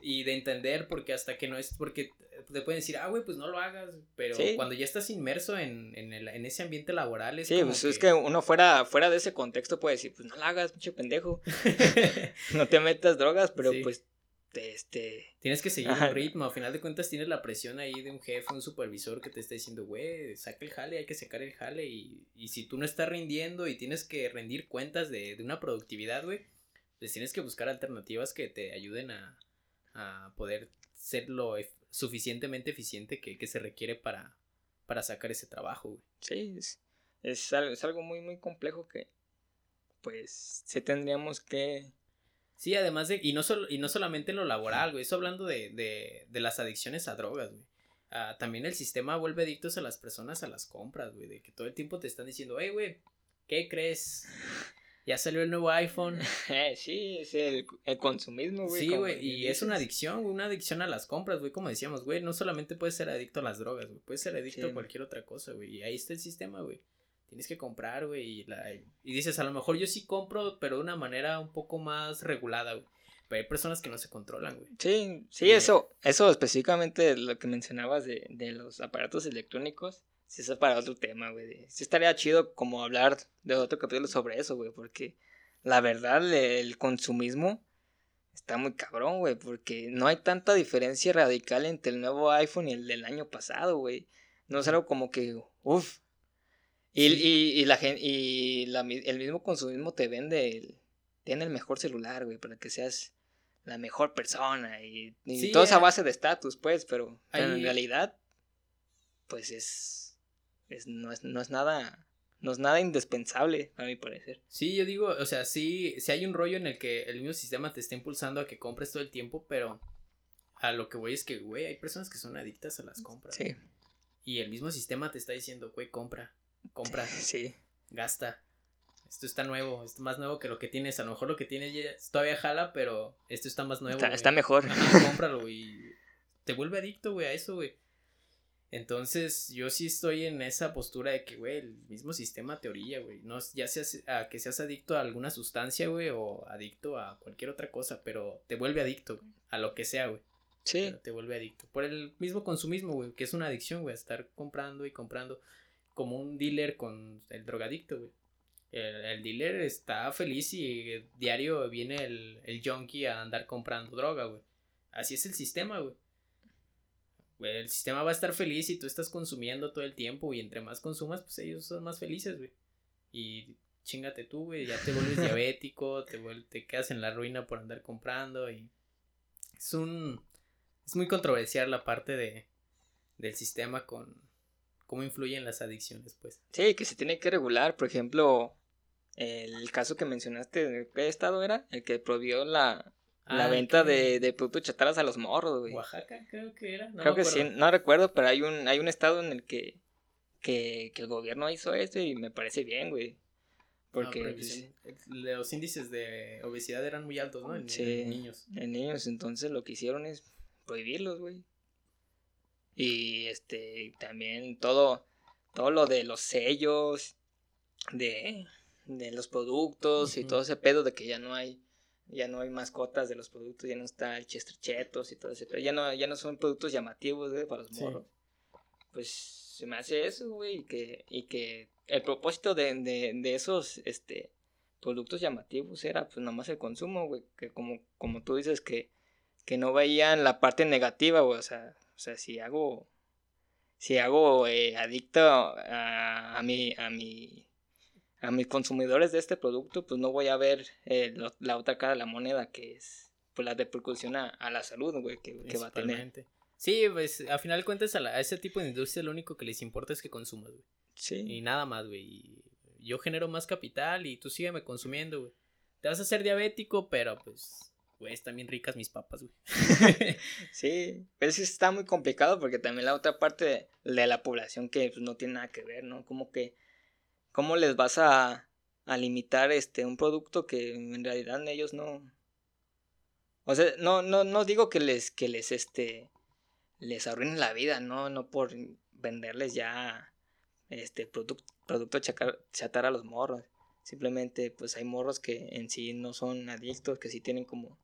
y de entender porque hasta que no es porque te pueden decir, ah, güey, pues no lo hagas, pero cuando ya estás inmerso en, en, el, en ese ambiente laboral es Sí, pues es que uno fuera, fuera de ese contexto puede decir, pues no lo hagas, pinche pendejo, no te metas drogas, pero pues este... Tienes que seguir un ritmo, a final de cuentas tienes la presión ahí de un jefe, un supervisor que te está diciendo, güey, saca el jale, hay que sacar el jale y, y si tú no estás rindiendo y tienes que rendir cuentas de, de una productividad, güey, pues tienes que buscar alternativas que te ayuden a, a poder ser lo suficientemente eficiente que, se requiere para, para sacar ese trabajo, güey. Sí, es, es, algo, es algo muy, muy complejo que pues se tendríamos que... Sí, además de, y no, solo, y no solamente en lo laboral, güey, eso hablando de, de, de las adicciones a drogas, güey. Ah, también el sistema vuelve adictos a las personas a las compras, güey, de que todo el tiempo te están diciendo, hey, güey, ¿qué crees? Ya salió el nuevo iPhone. Eh, sí, es el, el consumismo, güey. Sí, güey, y dices. es una adicción, güey, una adicción a las compras, güey, como decíamos, güey, no solamente puedes ser adicto a las drogas, güey, puedes ser adicto Sí. a cualquier otra cosa, güey, y ahí está el sistema, güey. Tienes que comprar, güey, y, la- y dices, a lo mejor yo sí compro, pero de una manera un poco más regulada, güey. Pero hay personas que no se controlan, güey. Sí, sí, Y- eso, eso específicamente lo que mencionabas de, de los aparatos electrónicos, sí, eso es para otro tema, güey. Sí estaría chido como hablar de otro capítulo sobre eso, güey, porque la verdad el consumismo está muy cabrón, güey, porque no hay tanta diferencia radical entre el nuevo iPhone y el del año pasado, güey. No es algo como que, uff. Y, y, y la y la el mismo consumismo te vende el, tiene el mejor celular, güey, para que seas la mejor persona y, y Sí, todo es a eh. base de estatus, pues, pero, pero en realidad, pues es, es, no es, no es nada, no es nada indispensable, a mi parecer. Sí, yo digo, o sea, sí, sí hay un rollo en el que el mismo sistema te está impulsando a que compres todo el tiempo, pero a lo que voy es que, güey, hay personas que son adictas a las compras. Sí, Y el mismo sistema te está diciendo, güey, compra, compra, sí, gasta. Esto está nuevo, es más nuevo que lo que tienes. A lo mejor lo que tienes ya todavía jala, pero esto está más nuevo. está, güey. está mejor. Ajá, cómpralo y te vuelve adicto, güey, a eso, güey. Entonces, yo sí estoy en esa postura de que, güey, el mismo sistema te orilla, güey. No, ya seas a que seas adicto a alguna sustancia, güey, o adicto a cualquier otra cosa, pero te vuelve adicto, güey, a lo que sea, güey. Sí, pero te vuelve adicto. Por el mismo consumismo, güey, que es una adicción, güey, estar comprando y comprando como un dealer con el drogadicto, güey. El, el dealer está feliz y diario viene el, el junkie a andar comprando droga, güey. Así es el sistema, güey. Güey, El sistema va a estar feliz y tú estás consumiendo todo el tiempo y entre más consumas, pues ellos son más felices, güey. Y chingate tú, güey, ya te vuelves diabético, te, vuel- te quedas en la ruina por andar comprando y es un es muy controversial la parte de del sistema con cómo influyen las adicciones, pues. sí, que se tiene que regular, por ejemplo, el caso que mencionaste, ¿de ¿qué estado era? El que prohibió la, la Ah, venta de, de productos chatarras a los morros, güey. Oaxaca, creo que era. no Creo que sí, no recuerdo, pero hay un, hay un estado en el que, que, que el gobierno hizo esto y me parece bien, güey. Porque pero pues, los índices de obesidad eran muy altos, ¿no? En, Sí. en niños. en niños, entonces lo que hicieron es prohibirlos, güey. Y este, también todo, todo lo de los sellos, de, de los productos y todo ese pedo de que ya no hay, ya no hay mascotas de los productos, ya no está el Chester Chetos y todo ese pedo, ya no, ya no son productos llamativos, güey, para los Sí. morros. Pues se me hace eso, güey, y que, y que el propósito de, de, de esos, este, productos llamativos era pues nomás el consumo, güey, que como, como tú dices que, que no veían la parte negativa, güey, o sea, o sea, si hago, si hago eh, adicto a, a mi, a mi, a mis consumidores de este producto, pues no voy a ver eh, lo- la otra cara de la moneda que es, pues la repercusión a, a la salud, güey, que, que va a tener. Sí, pues a final de cuentas a, la- a ese tipo de industria lo único que les importa es que consumas, güey. Sí. Y nada más, güey. Y Yo genero más capital y tú sígueme consumiendo, güey. Te vas a hacer diabético, pero pues, güey, están bien ricas mis papas, güey. Sí, pero sí está muy complicado porque también la otra parte de, de la población que pues, no tiene nada que ver, ¿no? Como que, ¿cómo les vas a, a limitar este un producto que en realidad ellos no... O sea, no, no, no digo que les, que les, este, les arruinen la vida, ¿no? No por venderles ya, este, produc- producto chacar- chatarra a los morros. Simplemente, pues hay morros que en sí no son adictos, que sí tienen como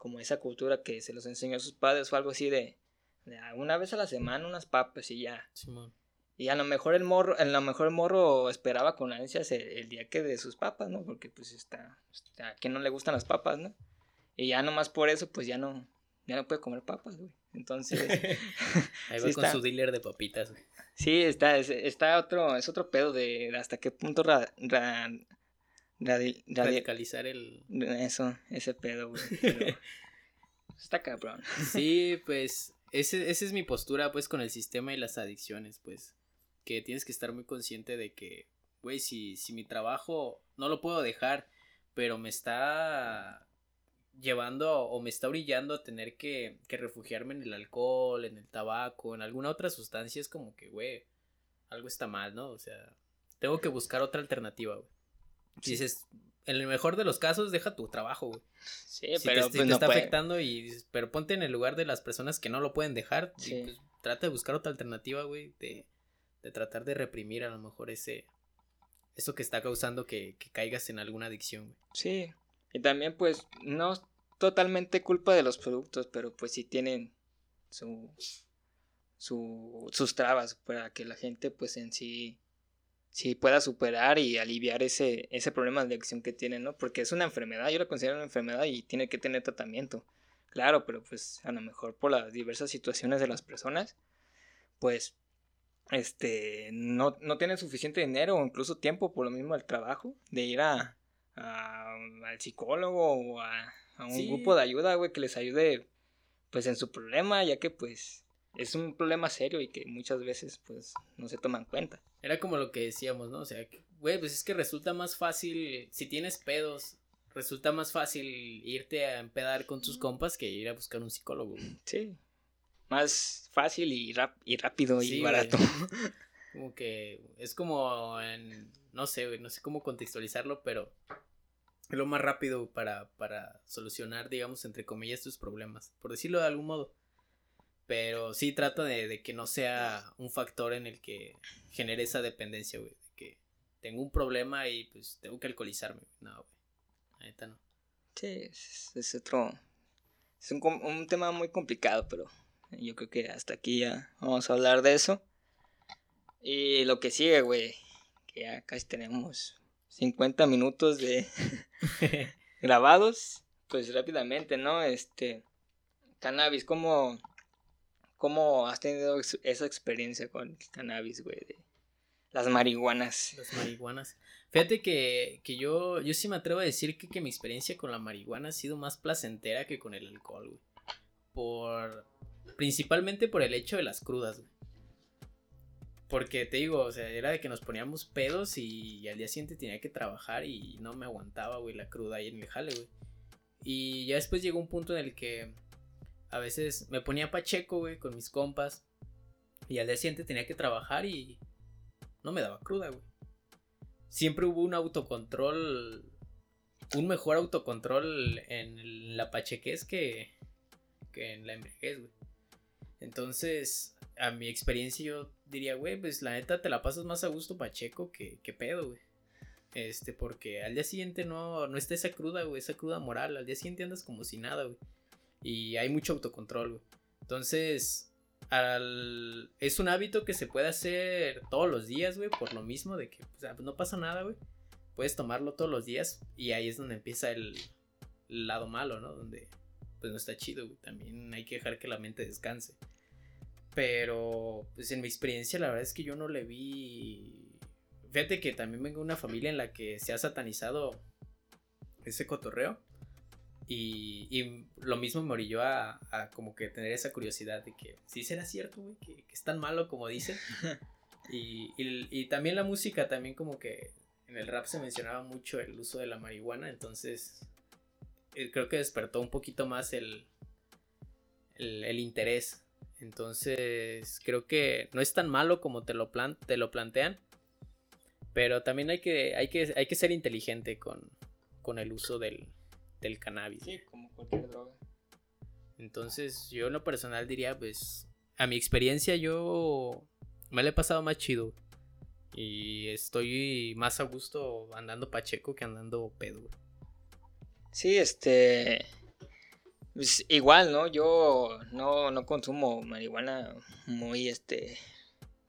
como esa cultura que se los enseñó a sus padres o algo así de, de una vez a la semana unas papas y ya. Simón. Y a lo mejor el morro, a lo mejor el morro esperaba con ansias el, el día que de sus papas, ¿no? Porque pues está, está- a quien no le gustan las papas, ¿no? Y ya nomás por eso pues ya no, ya no puede comer papas, güey. Entonces, Ahí va Sí con está. su dealer de papitas, güey. sí, está, es- está otro, es otro pedo de hasta qué punto ra, ra- radi- radi- Radicalizar el. eso, ese pedo, güey. pero está cabrón. Sí, pues. Ese, esa es mi postura, pues, con el sistema y las adicciones, pues. Que tienes que estar muy consciente de que, güey, si, si mi trabajo no lo puedo dejar, pero me está llevando o me está brillando a tener que, que refugiarme en el alcohol, en el tabaco, en alguna otra sustancia, es como que, güey, algo está mal, ¿no? O sea, tengo que buscar otra alternativa, güey. Dices, en el mejor de los casos, deja tu trabajo, güey. Sí, Si pero te, si pues, te no está puede- afectando y dices, pero ponte en el lugar de las personas que no lo pueden dejar. y, Sí. pues, trata de buscar otra alternativa, güey, de, de tratar de reprimir a lo mejor ese eso que está causando que, que caigas en alguna adicción. Sí. Y también, pues, no totalmente culpa de los productos, pero pues sí tienen su, su, sus trabas para que la gente, pues, en sí, sí pueda superar y aliviar ese, ese problema de adicción que tienen, ¿no? Porque es una enfermedad, yo la considero una enfermedad y tiene que tener tratamiento. Claro, pero pues a lo mejor por las diversas situaciones de las personas, pues este no, no tienen suficiente dinero o incluso tiempo por lo mismo del trabajo de ir a, a- al psicólogo o a, a un Sí. grupo de ayuda, güey, que les ayude pues en su problema, ya que pues es un problema serio y que muchas veces pues no se toman en cuenta. Era como lo que decíamos, ¿no? O sea, que, güey, pues es que resulta más fácil, si tienes pedos, resulta más fácil irte a empedar con tus compas que ir a buscar un psicólogo. güey. Sí. Más fácil y, rap- y rápido Sí, y güey. barato. Como que es como en, no sé, güey, no sé cómo contextualizarlo, pero es lo más rápido para, para solucionar, digamos, entre comillas, tus problemas, por decirlo de algún modo. Pero sí trata de, de que no sea un factor en el que genere esa dependencia, güey. De que tengo un problema y pues tengo que alcoholizarme. No, güey. Neta no. Sí, es, es otro. Es un, un tema muy complicado, pero yo creo que hasta aquí ya vamos a hablar de eso. Y lo que sigue, güey, que ya casi tenemos 50 minutos de grabados, pues rápidamente, ¿no? Este, cannabis, ¿cómo, cómo has tenido ex- esa experiencia con el cannabis, güey? De las marihuanas. Las marihuanas. Fíjate que, que yo, yo sí me atrevo a decir que, que mi experiencia con la marihuana ha sido más placentera que con el alcohol, güey. Por. Principalmente por el hecho de las crudas, güey. Porque te digo, o sea, era de que nos poníamos pedos y, al día siguiente tenía que trabajar y no me aguantaba, güey, la cruda ahí en el jale, güey. Y ya después llegó un punto en el que a veces me ponía pacheco, güey, con mis compas. Y al día siguiente tenía que trabajar y no me daba cruda, güey. Siempre hubo un autocontrol, un mejor autocontrol en la pachequez que, en la embriaguez, güey. Entonces, a mi experiencia yo diría, güey, pues la neta te la pasas más a gusto pacheco que, que pedo, güey. Este, porque al día siguiente no, no está esa cruda, güey, esa cruda moral. Al día siguiente andas como si nada, güey. Y hay mucho autocontrol, güey. Entonces, al... es un hábito que se puede hacer todos los días, güey, por lo mismo de que o sea, no pasa nada, güey. Puedes tomarlo todos los días y ahí es donde empieza el lado malo, ¿no? Donde pues no está chido, güey. También hay que dejar que la mente descanse. Pero, pues en mi experiencia, la verdad es que yo no le vi. Fíjate que también vengo de una familia en la que se ha satanizado ese cotorreo. Y, y lo mismo me orilló a, a como que tener esa curiosidad de que sí será cierto, güey, que, que es tan malo como dicen. Y, y- y también la música, también como que en el rap se mencionaba mucho el uso de la marihuana, entonces eh, creo que despertó un poquito más el, el, el interés. Entonces creo que no es tan malo como te lo, plan, te lo plantean, pero también hay que, hay que, hay que ser inteligente con, con el uso del, del cannabis. Sí, como cualquier droga. Entonces, yo en lo personal diría, pues, a mi experiencia yo me la he pasado más chido. Y estoy más a gusto andando pacheco que andando pedo. Sí, este. Pues, igual, ¿no? Yo no, no consumo marihuana muy este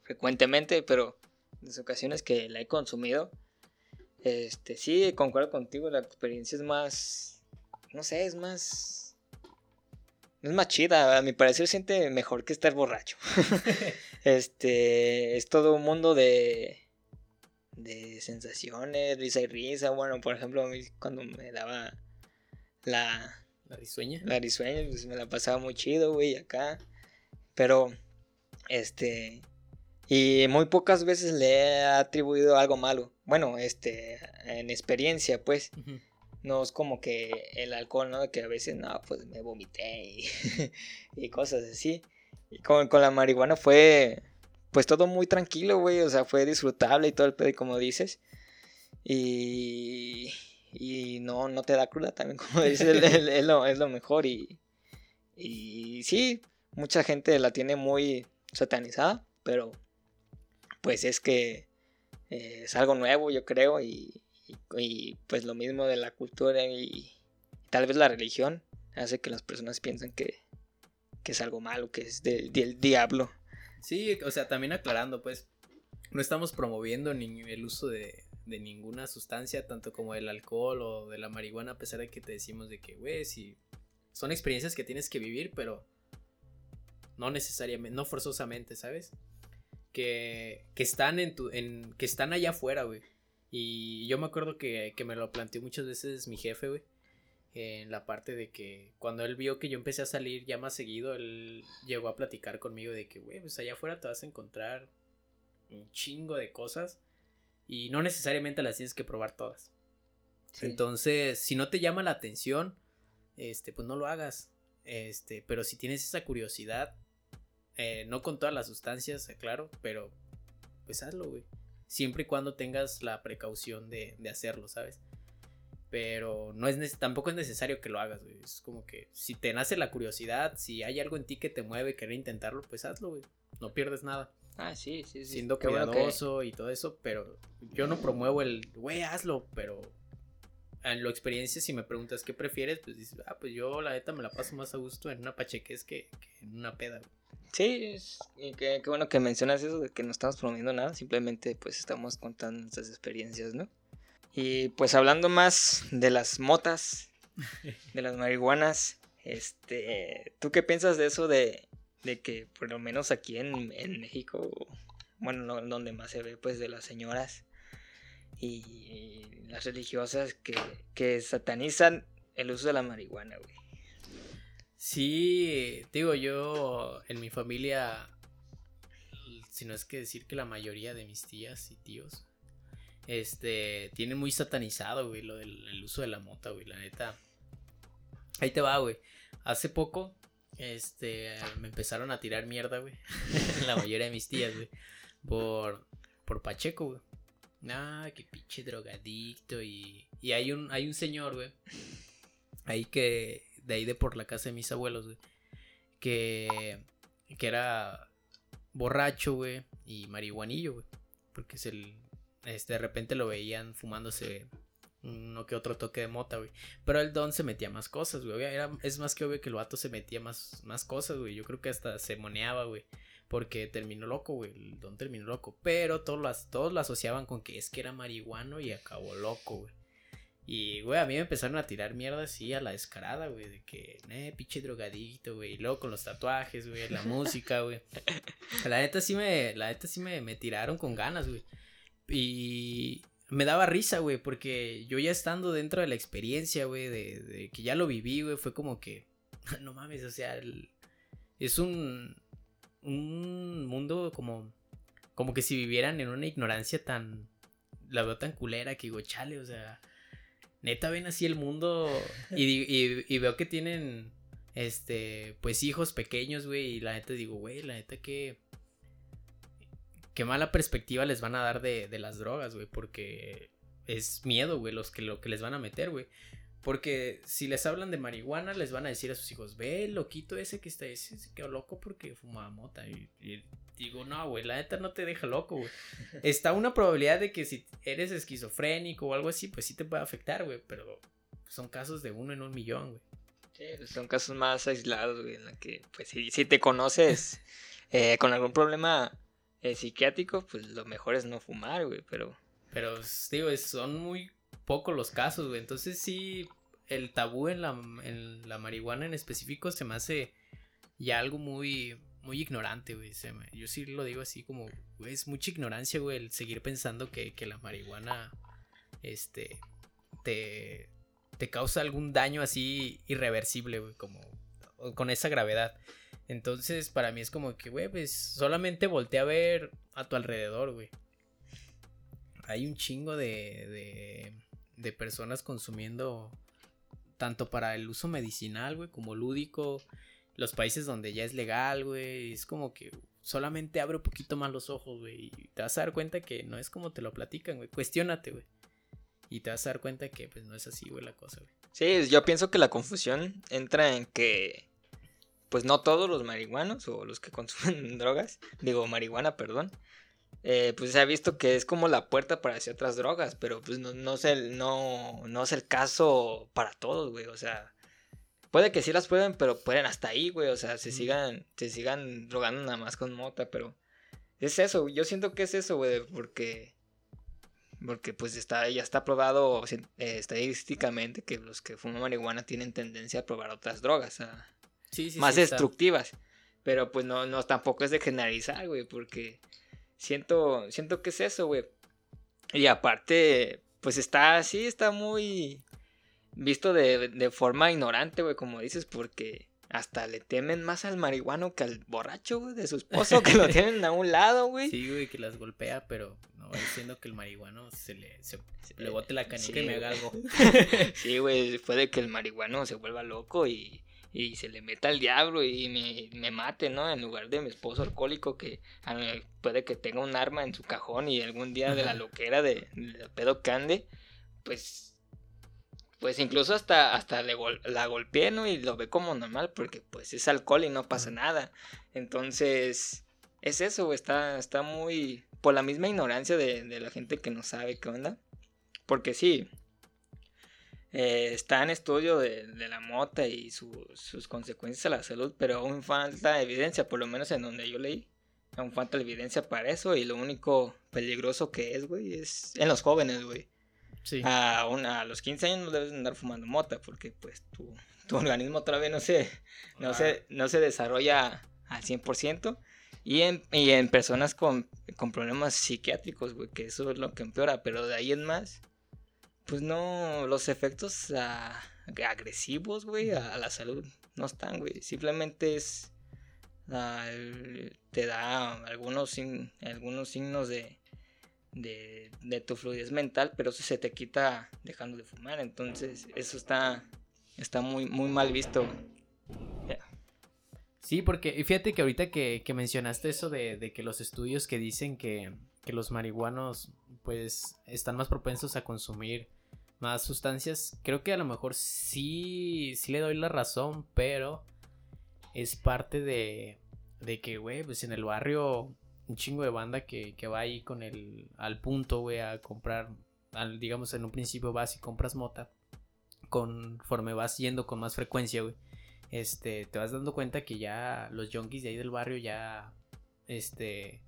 frecuentemente, pero en las ocasiones que la he consumido, este sí, concuerdo contigo, la experiencia es más. No sé, es más. Es más chida, a mi parecer siente mejor que estar borracho. este. Es todo un mundo de. de sensaciones, risa y risa. Bueno, por ejemplo, a mí cuando me daba la, La risueña. la risueña, pues me la pasaba muy chido, güey, acá. Pero, este. Y muy pocas veces le he atribuido algo malo. Bueno, este, en experiencia, pues. No es como que el alcohol, ¿no? Que a veces, no, pues me vomité y, y cosas así. Y con, con la marihuana fue, pues todo muy tranquilo, güey. O sea, fue disfrutable y todo el pedo, como dices. Y, y no, no te da cruda también, como dices, es, lo, es lo mejor. Y, y sí, mucha gente la tiene muy satanizada, pero pues es que eh, es algo nuevo, yo creo, y, y, pues lo mismo de la cultura y, tal vez la religión hace que las personas piensen que, que es algo malo, que es del, diablo. Sí, o sea, también aclarando, pues, no estamos promoviendo ni el uso de, de ninguna sustancia, tanto como el alcohol o de la marihuana, a pesar de que te decimos de que, güey, si son experiencias que tienes que vivir, pero no necesariamente, no forzosamente, ¿sabes? Que, que están en tu, en, que están allá afuera, güey. Y yo me acuerdo que, que me lo planteó muchas veces mi jefe, güey. En la parte de que cuando él vio que yo empecé a salir ya más seguido, él llegó a platicar conmigo de que, güey, pues allá afuera te vas a encontrar un chingo de cosas y no necesariamente las tienes que probar todas. Entonces, si no te llama la atención, este, pues no lo hagas. Este, pero si tienes esa curiosidad, eh, no con todas las sustancias, claro, pero pues hazlo, güey. Siempre y cuando tengas la precaución de, de hacerlo, ¿sabes? Pero no es tampoco es necesario que lo hagas, güey. Es como que si te nace la curiosidad, si hay algo en ti que te mueve querer intentarlo, pues hazlo, güey. No pierdes nada. Ah, sí, sí, sí. Siendo cuidadoso y todo eso, pero yo no promuevo el, güey, hazlo, pero en la experiencia, si me preguntas qué prefieres, pues dices, ah, pues yo la neta me la paso más a gusto en una pacheques que, que en una peda. Sí, y qué, bueno que mencionas eso de que no estamos promoviendo nada, simplemente pues estamos contando nuestras experiencias, ¿no? Y pues hablando más de las motas, de las marihuanas, este, ¿tú qué piensas de eso de de que por lo menos aquí en, en México, bueno, donde más se ve pues de las señoras y, las religiosas que, que, satanizan el uso de la marihuana, güey. Sí, digo yo, en mi familia, si no es que decir que la mayoría de mis tías y tíos, este, tienen muy satanizado, güey, lo del el uso de la mota, güey, la neta. Ahí te va, güey. Hace poco este, me empezaron a tirar mierda, güey. la mayoría de mis tías, güey. Por, por Pacheco, güey. Ah, qué pinche drogadicto. Y, y hay un, hay un señor, güey. Ahí que, de ahí de por la casa de mis abuelos, güey. Que, que era borracho, güey. Y marihuanillo, güey. Porque es el, este, de repente lo veían fumándose uno que otro toque de mota, güey. Pero el Don se metía más cosas, güey. es más que obvio que el vato se metía más, más cosas, güey. Yo creo que hasta se moneaba, güey. Porque terminó loco, güey. El Don terminó loco. Pero todos, las, todos lo asociaban con que es que era marihuano y acabó loco, güey. Y, güey, a mí me empezaron a tirar mierda así a la descarada, güey. De que, eh, pinche drogadito, güey. Y luego con los tatuajes, güey. La música, güey. La neta sí me, la neta sí me, me tiraron con ganas, güey. Y, me daba risa, güey, porque yo ya estando dentro de la experiencia, güey, de, que ya lo viví, güey, fue como que, no mames, o sea, es un, un mundo como, como que si vivieran en una ignorancia tan, la veo tan culera que digo, chale, o sea, neta ven así el mundo y, y veo que tienen, este, pues hijos pequeños, güey, y la neta digo, güey, la neta que qué mala perspectiva les van a dar de, de las drogas, güey, porque es miedo, güey, los que, lo que les van a meter, güey. Porque si les hablan de marihuana, les van a decir a sus hijos, ve, loquito ese que está, ese se quedó loco porque fumaba mota. Y, digo, no, güey, la neta no te deja loco, güey. Está una probabilidad de que si eres esquizofrénico o algo así, pues sí te puede afectar, güey, pero son casos de uno en un millón, güey. Sí, son casos más aislados, güey, en la que, pues si, si te conoces eh, con algún problema el psiquiátrico, pues lo mejor es no fumar, güey, pero... Pero, digo, son muy pocos los casos, güey. Entonces sí, el tabú en la, en la marihuana en específico se me hace ya algo muy, muy ignorante, güey. yo sí lo digo así como, güey, es mucha ignorancia, güey, el seguir pensando que, que la marihuana, este, te, te causa algún daño así irreversible, güey, como con esa gravedad. Entonces, para mí es como que, güey, pues solamente voltea a ver a tu alrededor, güey. Hay un chingo de, de, de personas consumiendo tanto para el uso medicinal, güey, como lúdico. Los países donde ya es legal, güey. Es como que solamente abre un poquito más los ojos, güey. Y te vas a dar cuenta que no es como te lo platican, güey. Cuestiónate, güey. Y te vas a dar cuenta que pues no es así, güey, la cosa, güey. Sí, yo pienso que la confusión entra en que pues no todos los marihuanos o los que consumen drogas, digo marihuana, perdón, eh, pues se ha visto que es como la puerta para hacer otras drogas, pero pues no, no, es el, no, no es el caso para todos, güey, o sea, puede que sí las prueben, pero pueden hasta ahí, güey, o sea, se sigan, se sigan drogando nada más con mota, pero es eso, yo siento que es eso, güey, porque porque pues está, ya está probado eh, estadísticamente que los que fuman marihuana tienen tendencia a probar otras drogas más destructivas. Pero pues no, no, tampoco es de generalizar, güey, porque siento, siento que es eso, güey. Y aparte, pues está así, está muy visto de, de forma ignorante, güey, como dices, porque hasta le temen más al marihuano que al borracho, güey, de su esposo, que lo tienen a un lado, güey. Sí, güey, que las golpea, pero no diciendo que el marihuano se le, se, le bote la canica y me haga algo. sí, güey, puede que el marihuano se vuelva loco y, y se le meta al diablo y me, me, mate, ¿no? En lugar de mi esposo alcohólico que puede que tenga un arma en su cajón y algún día de la loquera de, de pedo cande, pues pues incluso hasta, hasta le la golpeé, ¿no? Y lo ve como normal porque pues es alcohol y no pasa nada. Entonces, es eso, está, está muy... por la misma ignorancia de, la gente que no sabe qué onda. Porque sí, eh, está en estudio de, la mota y sus consecuencias a la salud, pero aún falta evidencia, por lo menos en donde yo leí. Aún falta evidencia para eso y lo único peligroso que es, güey, es en los jóvenes, güey. A, a los 15 años no debes andar fumando mota porque pues tu, tu organismo todavía no se, no, se, no se desarrolla al 100%. Y en, y en personas con, con problemas psiquiátricos, güey, que eso es lo que empeora. Pero de ahí en más, pues no, los efectos agresivos, güey, a, la salud no están, güey. Simplemente es, te da algunos, algunos signos de, de, de, tu fluidez mental, pero eso se te quita dejando de fumar. Entonces, eso está, está muy, muy mal visto. Sí, porque fíjate que ahorita que, que mencionaste eso de, de, que los estudios que dicen que, que, los marihuanos pues están más propensos a consumir más sustancias, creo que a lo mejor sí, sí le doy la razón, pero es parte de, de que, güey, pues en el barrio un chingo de banda que, va ahí con el al punto, güey, a comprar, digamos en un principio vas y compras mota, conforme vas yendo con más frecuencia, güey, este, te vas dando cuenta que ya los junkies de ahí del barrio ya, este,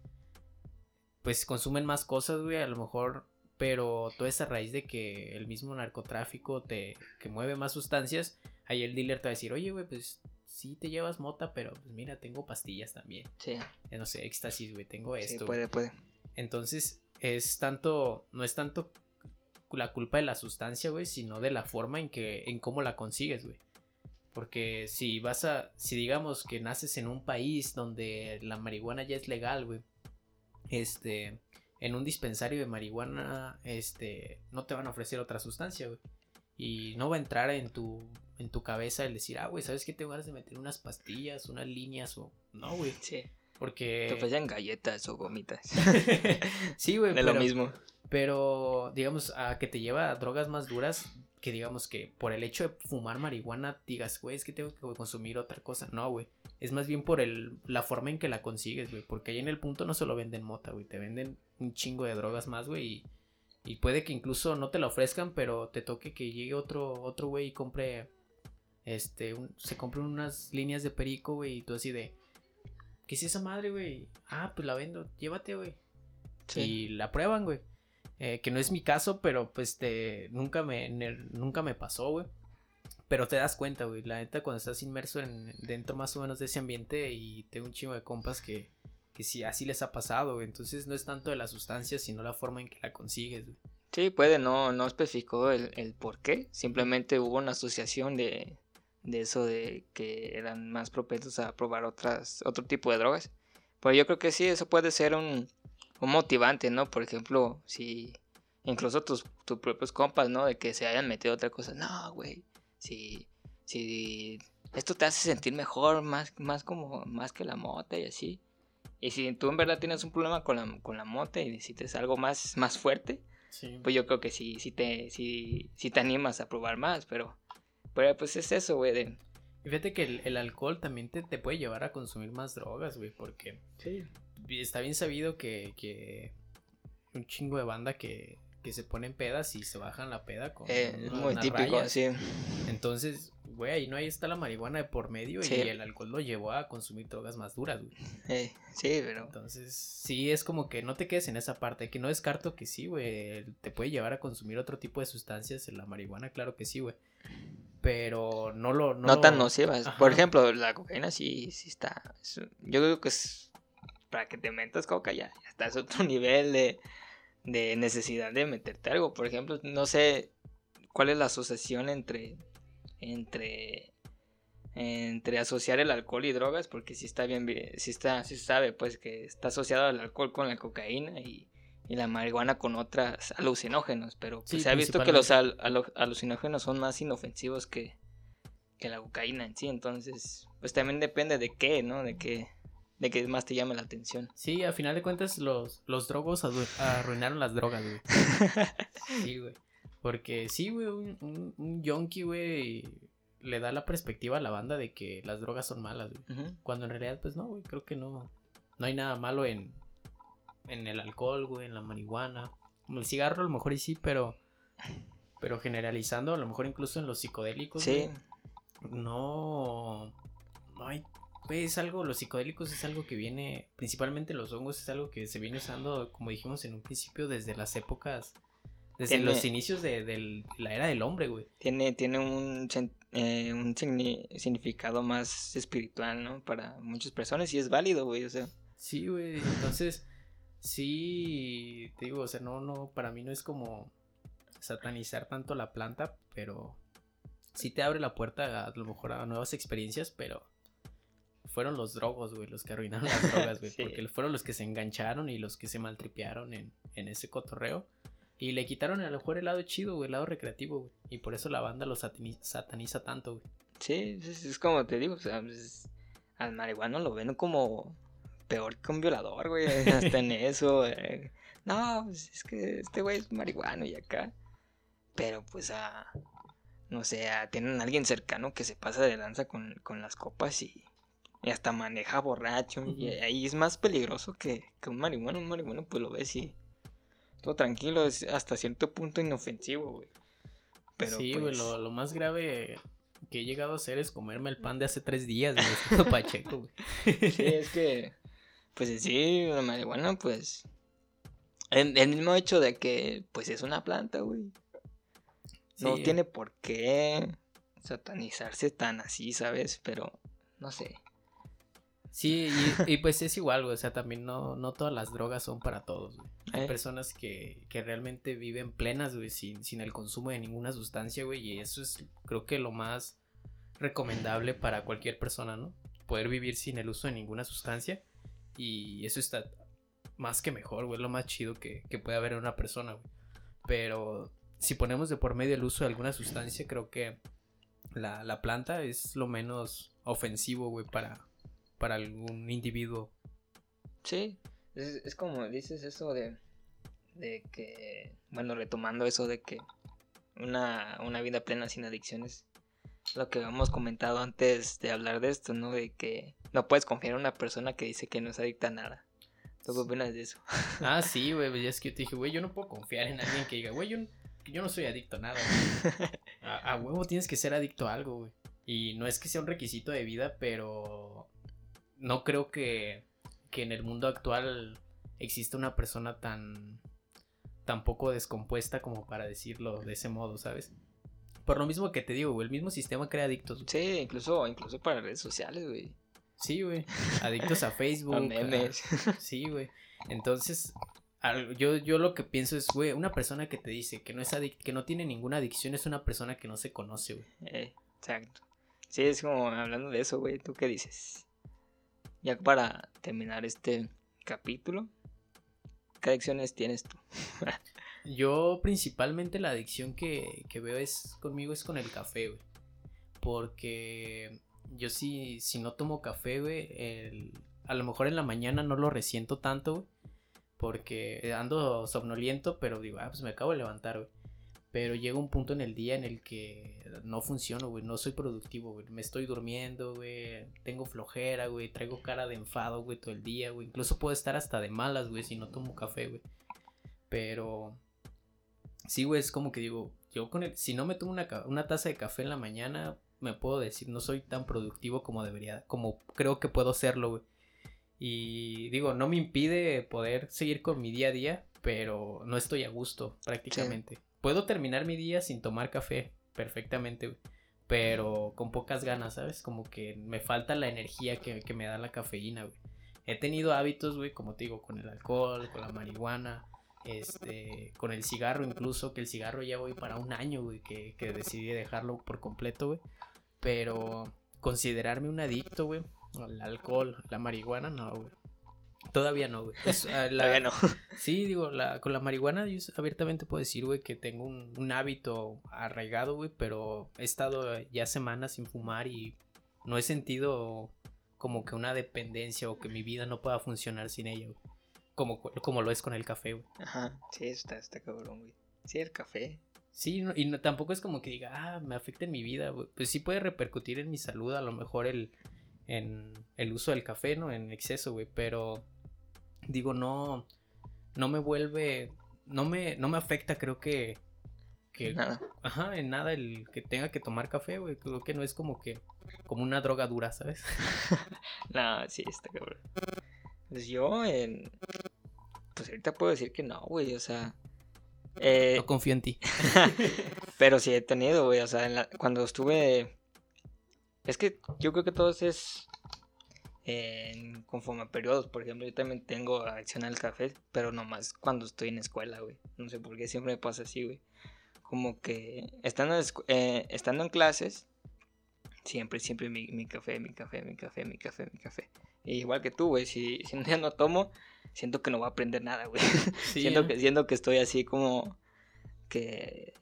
pues consumen más cosas, güey, a lo mejor, pero toda esa raíz de que el mismo narcotráfico te, que mueve más sustancias, ahí el dealer te va a decir, oye, güey, pues sí te llevas mota, pero pues mira, tengo pastillas también. Sí. Eh, no sé, éxtasis, güey, tengo esto. Sí, puede, puede. Entonces, es tanto, no es tanto la culpa de la sustancia, güey, sino de la forma en que, en cómo la consigues, güey. Porque si vas a, si digamos que naces en un país donde la marihuana ya es legal, güey, este, en un dispensario de marihuana, este, no te van a ofrecer otra sustancia, güey. Y no va a entrar en tu en tu cabeza el decir, ah, güey, ¿sabes qué? Tengo ganas de meter unas pastillas, unas líneas o... No, güey. Sí. Porque... Te ofrecen galletas o gomitas. sí, güey. De lo mismo. Pero, digamos, a que te lleva a drogas más duras, que digamos que por el hecho de fumar marihuana digas, güey, es que tengo que consumir otra cosa. No, güey. Es más bien por el, la forma en que la consigues, güey. Porque ahí en el punto no solo venden mota, güey. Te venden un chingo de drogas más, güey. Y, y, puede que incluso no te la ofrezcan, pero te toque que llegue otro, otro güey y compre este, se compran unas líneas de perico, güey, y tú así de, ¿qué es esa madre, güey? Ah, pues la vendo, llévate, güey. Y la prueban, güey. Eh, que no es mi caso, pero pues te, nunca me, nunca me pasó, güey. Pero te das cuenta, güey, la neta cuando estás inmerso en, dentro más o menos de ese ambiente y tengo un chingo de compas que, que sí, así les ha pasado, güey. Entonces no es tanto de la sustancia, sino la forma en que la consigues, güey. Sí, puede, no, no especificó el, el por qué. Simplemente hubo una asociación de, de eso de que eran más propensos a probar otras, otro tipo de drogas. Pero yo creo que sí, eso puede ser un, un motivante, ¿no? Por ejemplo, si incluso tus, tus propios compas, ¿no? De que se hayan metido otra cosa. No, güey. Si, si esto te hace sentir mejor, más, más como, más que la mota y así. Y si tú en verdad tienes un problema con la, con la mota y necesitas algo más, más fuerte, pues yo creo que sí, sí te, sí, sí te animas a probar más, pero, pero pues es eso, güey, de... Fíjate que el, alcohol también te, te, puede llevar a consumir más drogas, güey, porque sí. está bien sabido que, que un chingo de banda que, que se ponen pedas y se bajan la peda con eh, es muy típico, sí. Entonces, güey, ahí no ahí está la marihuana de por medio y el alcohol lo llevó a consumir drogas más duras, güey. Eh, sí, pero. Entonces, sí, es como que no te quedes en esa parte, que no descarto que sí, güey, te puede llevar a consumir otro tipo de sustancias, en la marihuana, claro que sí, güey. Pero no lo. No, tan nocivas. Por ejemplo, la cocaína sí, sí está. yo creo que es. Para que te metas coca ya, ya está, es otro nivel de, de necesidad de meterte algo. Por ejemplo, no sé cuál es la asociación entre entre entre asociar el alcohol y drogas porque si está bien si está se sabe pues que está asociado el alcohol con la cocaína y, la marihuana con otras alucinógenos pero pues, se ha visto que los alucinógenos son más inofensivos que, que la cocaína en sí. Entonces pues también depende de qué no de qué de qué más te llame la atención sí a final de cuentas los los drogos arruinaron las drogas güey sí güey porque sí, güey, un, un, un yonki, güey, le da la perspectiva a la banda de que las drogas son malas, güey. Cuando en realidad, pues no, güey, creo que no. No hay nada malo en, en el alcohol, güey, en la marihuana. El cigarro, a lo mejor y sí, pero. Pero generalizando, a lo mejor incluso en los psicodélicos. Sí. no. No hay. Es algo. Los psicodélicos es algo que viene. Principalmente los hongos es algo que se viene usando, como dijimos en un principio, desde las épocas desde los inicios de, la era del hombre, güey. Tiene, tiene un, eh, un significado más espiritual, ¿no? Para muchas personas y es válido, güey, o sea. Sí, güey, entonces, sí, te digo, o sea, no, no, para mí no es como satanizar tanto la planta, pero sí te abre la puerta a, lo mejor a nuevas experiencias, pero fueron los drogos, güey, los que arruinaron las drogas, güey, porque fueron los que se engancharon y los que se maltripearon en, en ese cotorreo. Y le quitaron a lo mejor el lado chido, güey, el lado recreativo, güey. Y por eso la banda lo sataniza, tanto, güey. Sí, es, como te digo, o sea, pues, al marihuano lo ven como peor que un violador, güey, hasta en eso. Eh. No, pues, es que este güey es marihuano y acá. Pero pues a... no sé, tienen a alguien cercano que se pasa de lanza con, las copas y, y hasta maneja borracho. Y ahí es más peligroso que, que un marihuano. Un marihuano pues lo ves y todo tranquilo, es hasta cierto punto inofensivo, güey. Pero sí, güey, pues lo, más grave que he llegado a hacer es comerme el pan de hace tres días, güey, pacheco, güey. Sí, es que, pues sí, la marihuana, pues, el, el, mismo hecho de que, pues es una planta, güey. No tiene por qué satanizarse tan así, ¿sabes? Pero, no sé. Sí, y, pues es igual, güey. O sea, también no, no todas las drogas son para todos, güey. Hay eh. personas que, que realmente viven plenas, güey, sin, sin el consumo de ninguna sustancia, güey. Y eso es, creo que lo más recomendable para cualquier persona, ¿no? Poder vivir sin el uso de ninguna sustancia. Y eso está más que mejor, güey. Lo más chido que, que puede haber en una persona, güey. Pero si ponemos de por medio el uso de alguna sustancia, creo que la, la planta es lo menos ofensivo, güey, para, para algún individuo. Sí, es, como dices eso de, de que, bueno, retomando eso de que una, una vida plena sin adicciones, lo que hemos comentado antes de hablar de esto, ¿no? De que no puedes confiar en una persona que dice que no es adicta a nada. ¿Tú qué opinas de eso? Ah, sí, güey, pues es que yo te dije, güey, yo no puedo confiar en alguien que diga, güey, yo, yo no soy adicto a nada. A, a, huevo tienes que ser adicto a algo, güey. Y no es que sea un requisito de vida, pero no creo que, que en el mundo actual exista una persona tan, tan poco descompuesta como para decirlo de ese modo, ¿sabes? Por lo mismo que te digo, güey, el mismo sistema crea adictos. Sí, incluso, incluso para redes sociales, güey. Sí, güey. Adictos a Facebook. a memes. sí, güey. Entonces, yo, yo lo que pienso es, güey, una persona que te dice que no es que no tiene ninguna adicción es una persona que no se conoce, güey. Eh, exacto. Sí, es como hablando de eso, güey. ¿Tú qué dices? Ya para terminar este capítulo, ¿qué adicciones tienes tú? Yo principalmente la adicción que, veo es conmigo es con el café, güey. Porque yo sí, si no tomo café, güey, a lo mejor en la mañana no lo resiento tanto, güey. Porque ando somnoliento, pero digo, ah, pues me acabo de levantar, güey. Pero llega un punto en el día en el que no funciono, güey. No soy productivo, güey. Me estoy durmiendo, güey. Tengo flojera, güey. Traigo cara de enfado, güey, todo el día, güey. Incluso puedo estar hasta de malas, güey, si no tomo café, güey. Pero... Sí, güey, es como que digo, yo con el... Si no me tomo una, una taza de café en la mañana, me puedo decir, no soy tan productivo como debería, como creo que puedo serlo, güey. Y digo, no me impide poder seguir con mi día a día, pero no estoy a gusto prácticamente. Puedo terminar mi día sin tomar café perfectamente, Pero con pocas ganas, ¿sabes? Como que me falta la energía que, me da la cafeína, güey. He tenido hábitos, güey, como te digo, con el alcohol, con la marihuana, este, con el cigarro incluso, que el cigarro ya voy para un año, güey, que, que decidí dejarlo por completo, güey. Pero considerarme un adicto, güey, al alcohol, la marihuana, no, güey. Todavía no, güey. Ah, Todavía no. Sí, digo, la, con la marihuana yo abiertamente puedo decir, güey, que tengo un, hábito arraigado, güey, pero he estado ya semanas sin fumar y no he sentido como que una dependencia o que mi vida no pueda funcionar sin ella, güey. Como, como lo es con el café, güey. Ajá, sí, está, está cabrón, güey. Sí, el café. Sí, y no, tampoco es como que diga, ah, me afecta en mi vida, güey. Pues sí puede repercutir en mi salud, a lo mejor el, en el uso del café, ¿no? En exceso, güey, pero digo, no, no me vuelve, no me, no me afecta, creo que, que, nada. ajá, en nada el que tenga que tomar café, güey, creo que no es como que, como una droga dura, ¿sabes? no, sí, está cabrón. Pues yo, en... pues ahorita puedo decir que no, güey, o sea... Eh... No confío en ti. pero sí he tenido, güey, o sea, cuando estuve... Es que yo creo que todo es en, conforme a periodos. Por ejemplo, yo también tengo adicción al café, pero nomás cuando estoy en escuela, güey. No sé por qué siempre me pasa así, güey. Como que estando, eh, estando en clases, siempre, siempre mi, mi, café, mi café, mi café, mi café, mi café. igual que tú, güey, si, si un día no tomo, siento que no voy a aprender nada, güey. siento, ¿eh? que, siento que estoy así como que,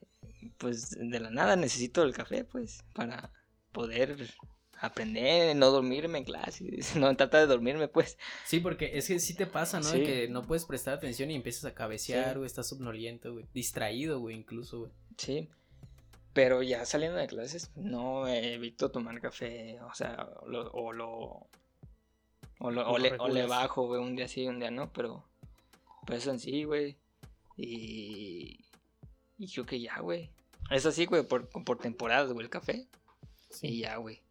pues, de la nada necesito el café, pues, para poder aprender, no dormirme en clase, no trata de dormirme, pues. Sí, porque es que sí te pasa, ¿no? que no puedes prestar atención y empiezas a cabecear, güey, estás somnoliento, güey, distraído, güey, incluso, güey. Sí. Pero ya saliendo de clases, no evito tomar café, o sea, o lo... O, lo, o, le, bajo, güey, un día sí, un día no, pero... Pues eso en sí, güey. Y... Y creo que ya, güey. Es así, güey, por, por temporadas, güey, el café. Sí. Y ya, güey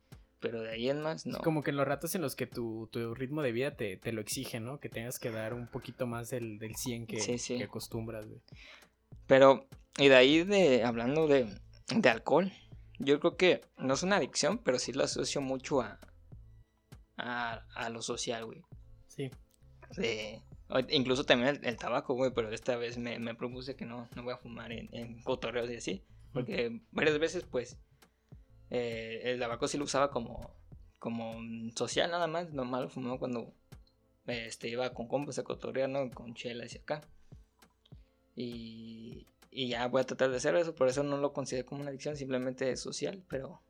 pero de ahí en más no. como que en los ratos en los que tu, ritmo de vida te, lo exige, ¿no? Que tengas que dar un poquito más del, del 100 que, acostumbras, güey. Pero, y de ahí de, hablando de, de alcohol, yo creo que no es una adicción, pero sí lo asocio mucho a, a, lo social, güey. Sí. incluso también el, tabaco, güey, pero esta vez me, me, propuse que no, no voy a fumar en, en cotorreos y así. Porque varias veces, pues, eh, el tabaco sí lo usaba como, como social nada más, normal lo fumaba cuando este, iba con compas a cotorrear, ¿no? Con chela hacia acá. Y, y ya voy a tratar de hacer eso, por eso no lo considero como una adicción, simplemente social, pero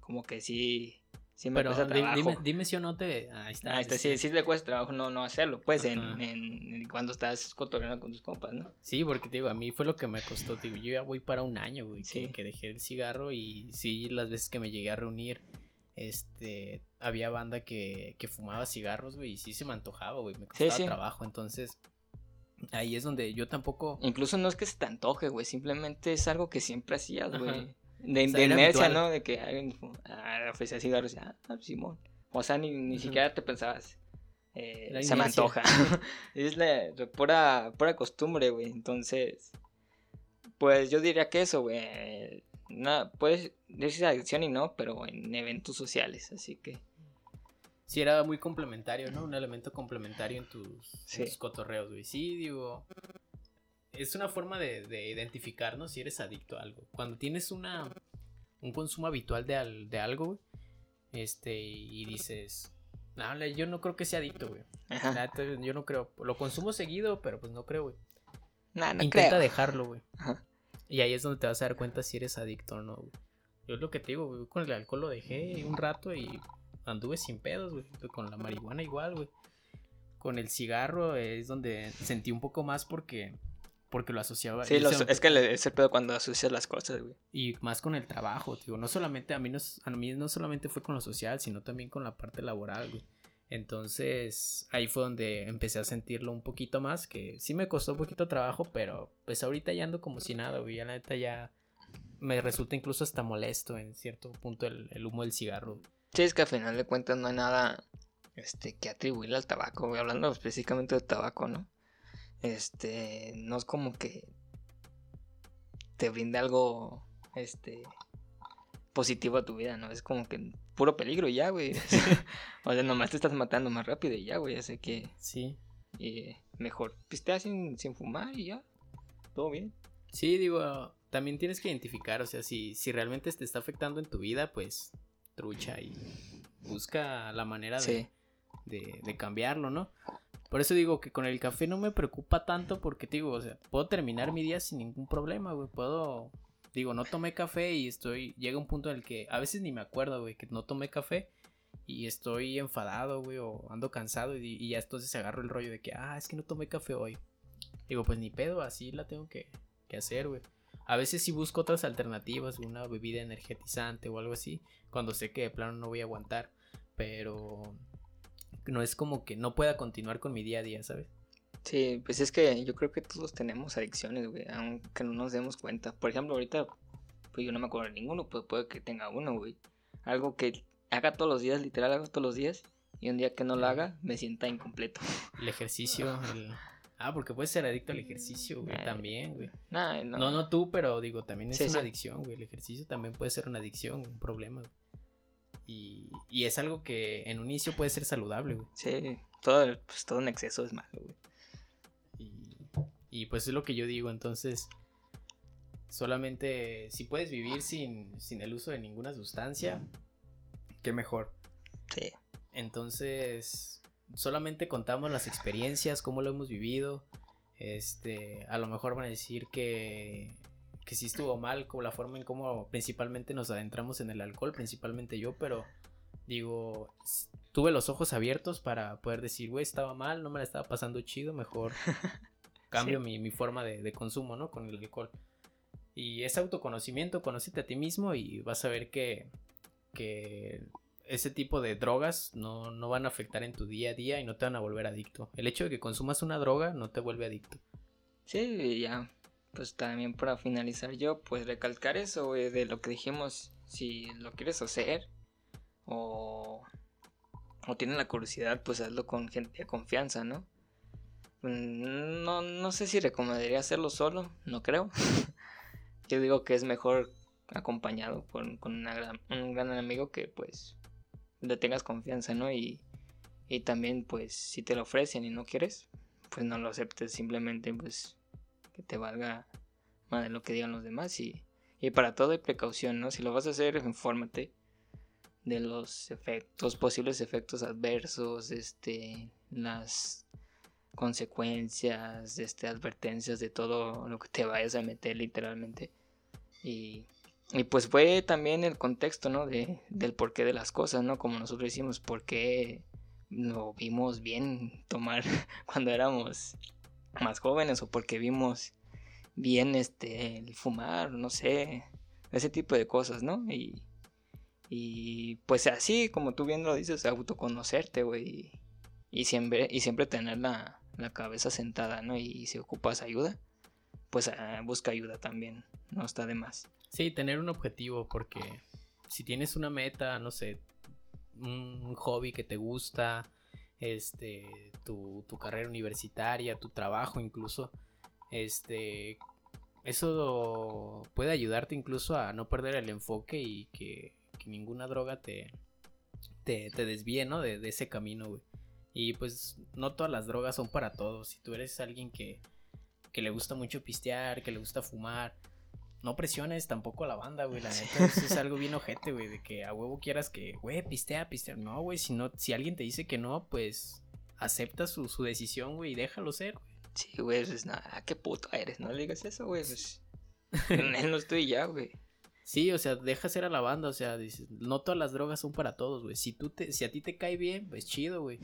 como que sí, sí me Pero dime, dime, si o no te... Ahí está. Ahí está sí, sí le cuesta trabajo no, no hacerlo, pues, en, en, cuando estás cotorreando con tus compas, ¿no? Sí, porque, digo, a mí fue lo que me costó, digo, yo ya voy para un año, güey, que, dejé el cigarro y sí, las veces que me llegué a reunir, este, había banda que, que fumaba cigarros, güey, y sí se me antojaba, güey, me costaba trabajo, entonces... Ahí es donde yo tampoco. Incluso no es que se te antoje, güey. Simplemente es algo que siempre hacías, güey. De, de inercia, ¿no? De que alguien ah, ofrecía cigarros, ah, Simón. O sea, ni, ni siquiera te pensabas, eh, se me antoja. es la, pura, pura costumbre, güey. Entonces, pues yo diría que eso, güey. Nada, puedes decir adicción y no, pero en eventos sociales, así que. Sí, era muy complementario, ¿no? Un elemento complementario en tus, en tus cotorreos, güey. Sí, digo, es una forma de, identificarnos si eres adicto a algo. Cuando tienes una un consumo habitual de, de algo, este, y dices, no, yo no creo que sea adicto, güey. Yo no creo. Lo consumo seguido, pero pues no creo, güey. Intenta dejarlo, güey. Y ahí es donde te vas a dar cuenta si eres adicto o no, güey. Yo es lo que te digo, güey. Con el alcohol lo dejé un rato y anduve sin pedos, güey. Con la marihuana igual, güey con el cigarro es donde sentí un poco más porque porque lo asociaba. Sí, es que es el pedo cuando asocias las cosas, güey. Y más con el trabajo, digo, no solamente a mí no, a mí no solamente fue con lo social, sino también con la parte laboral, güey. Entonces ahí fue donde empecé a sentirlo un poquito más, que sí me costó un poquito trabajo, pero pues ahorita ya ando como si nada, güey, ya la neta ya me resulta incluso hasta molesto en cierto punto el, el humo del cigarro. Sí, es que al final de cuentas no hay nada este, que atribuirle al tabaco, güey, hablando específicamente del tabaco, ¿no? Este, no es como que te brinde algo, este, positivo a tu vida, ¿no? Es como que puro peligro y ya, güey. o sea, nomás te estás matando más rápido y ya, güey, ya sé que... Sí. Y mejor pistea sin, sin fumar y ya, todo bien. Sí, digo, también tienes que identificar, o sea, si, si realmente te está afectando en tu vida, pues trucha y busca la manera de, de, cambiarlo, ¿no? Por eso digo que con el café no me preocupa tanto porque, digo, o sea, puedo terminar mi día sin ningún problema, güey. Puedo, digo, no tomé café y estoy, llega un punto en el que a veces ni me acuerdo, güey, que no tomé café y estoy enfadado, güey, o ando cansado y, ya entonces agarro el rollo de que, ah, es que no tomé café hoy. Digo, pues ni pedo, así la tengo que, que hacer, güey. A veces sí busco otras alternativas, una bebida energetizante o algo así, cuando sé que de plano no voy a aguantar, pero no es como que no pueda continuar con mi día a día, ¿sabes? Sí, pues es que yo creo que todos tenemos adicciones, güey, aunque no nos demos cuenta. Por ejemplo, ahorita, pues yo no me acuerdo de ninguno, pues puede que tenga uno, güey. Algo que haga todos los días, literal, hago todos los días, y un día que no lo haga, me sienta incompleto. El ejercicio, el... Ah, porque puedes ser adicto al ejercicio, güey, también, güey. no. no. no, tú, pero digo, también es una adicción, güey. El ejercicio también puede ser una adicción, un problema. Y, y, es algo que en un inicio puede ser saludable, güey. Sí, todo, pues, todo en exceso es malo, güey. Y, y pues es lo que yo digo, entonces, solamente si puedes vivir sin, sin el uso de ninguna sustancia, qué mejor. Sí. Entonces, solamente contamos las experiencias, cómo lo hemos vivido. Este, a lo mejor van a decir que que sí estuvo mal, como la forma en cómo principalmente nos adentramos en el alcohol, principalmente yo, pero digo, tuve los ojos abiertos para poder decir, güey, estaba mal, no me la estaba pasando chido, mejor cambio mi, forma de, consumo, ¿no? Con el alcohol. Y es autoconocimiento, conócete a ti mismo y vas a ver que, que ese tipo de drogas no, no van a afectar en tu día a día y no te van a volver adicto. El hecho de que consumas una droga no te vuelve adicto. Sí, ya pues también para finalizar yo, pues recalcar eso, de lo que dijimos, si lo quieres hacer o, o tienes la curiosidad, pues hazlo con gente de confianza, ¿no? Mm, no, no sé si recomendaría hacerlo solo, no creo. yo digo que es mejor acompañado con, con un gran amigo que pues le tengas confianza, ¿no? Y, y también pues si te lo ofrecen y no quieres, pues no lo aceptes, simplemente pues te valga más de lo que digan los demás y, y para todo hay precaución, ¿no? Si lo vas a hacer, infórmate de los efectos, posibles efectos adversos, este, las consecuencias, este, advertencias de todo lo que te vayas a meter literalmente. Y, y pues fue también el contexto, ¿no? De, del porqué de las cosas, ¿no? Como nosotros hicimos, porque lo vimos bien tomar cuando éramos más jóvenes o porque vimos bien este el fumar, no sé, ese tipo de cosas, ¿no? Y, y pues así, como tú bien lo dices, autoconocerte, güey, y, siempre, y siempre tener la, la, cabeza sentada, ¿no? Y si ocupas ayuda, pues ah, busca ayuda también, no está de más. Sí, tener un objetivo, porque si tienes una meta, no sé, un hobby que te gusta, este, tu, tu carrera universitaria, tu trabajo incluso, este, eso puede ayudarte incluso a no perder el enfoque y que, ninguna droga te, te, desvíe, ¿no? De, ese camino. Y pues no todas las drogas son para todos. Si tú eres alguien que, que le gusta mucho pistear, que le gusta fumar, no presiones tampoco a la banda, güey. La neta, eso es algo bien ojete, güey. De que a huevo quieras que, güey, pistea, pistea. No, güey. Si, no, si alguien te dice que no, pues acepta su, su decisión, güey, y déjalo ser, güey. Sí, güey, es nada, qué puto eres, no le digas eso, güey. Pues, él no estoy ya, güey. Sí, o sea, deja ser a la banda, o sea, dices, no todas las drogas son para todos, güey. Si tú te, si a ti te cae bien, pues chido, güey.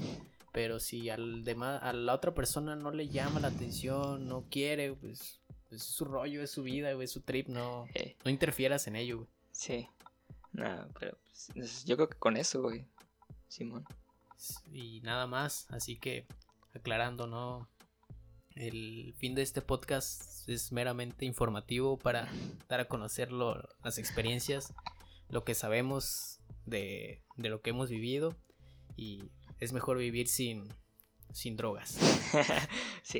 Pero si al demás, a la otra persona no le llama la atención, no quiere, pues, pues es su rollo, es su vida, güey, es su trip, no, Eh, no interfieras en ello, güey. sí. Nada, pero pues, yo creo que con eso, güey. Simón. Y nada más, así que aclarando, ¿no? El fin de este podcast es meramente informativo para dar a conocer lo- las experiencias, lo que sabemos de, de lo que hemos vivido y es mejor vivir sin, sin drogas. sí,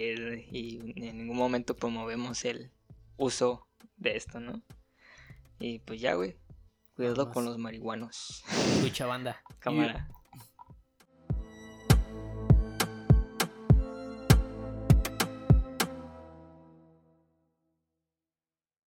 y en ningún momento promovemos el uso de esto, ¿no? Y pues ya, güey. Cuidado con los marihuanos. Escucha banda. Cámara.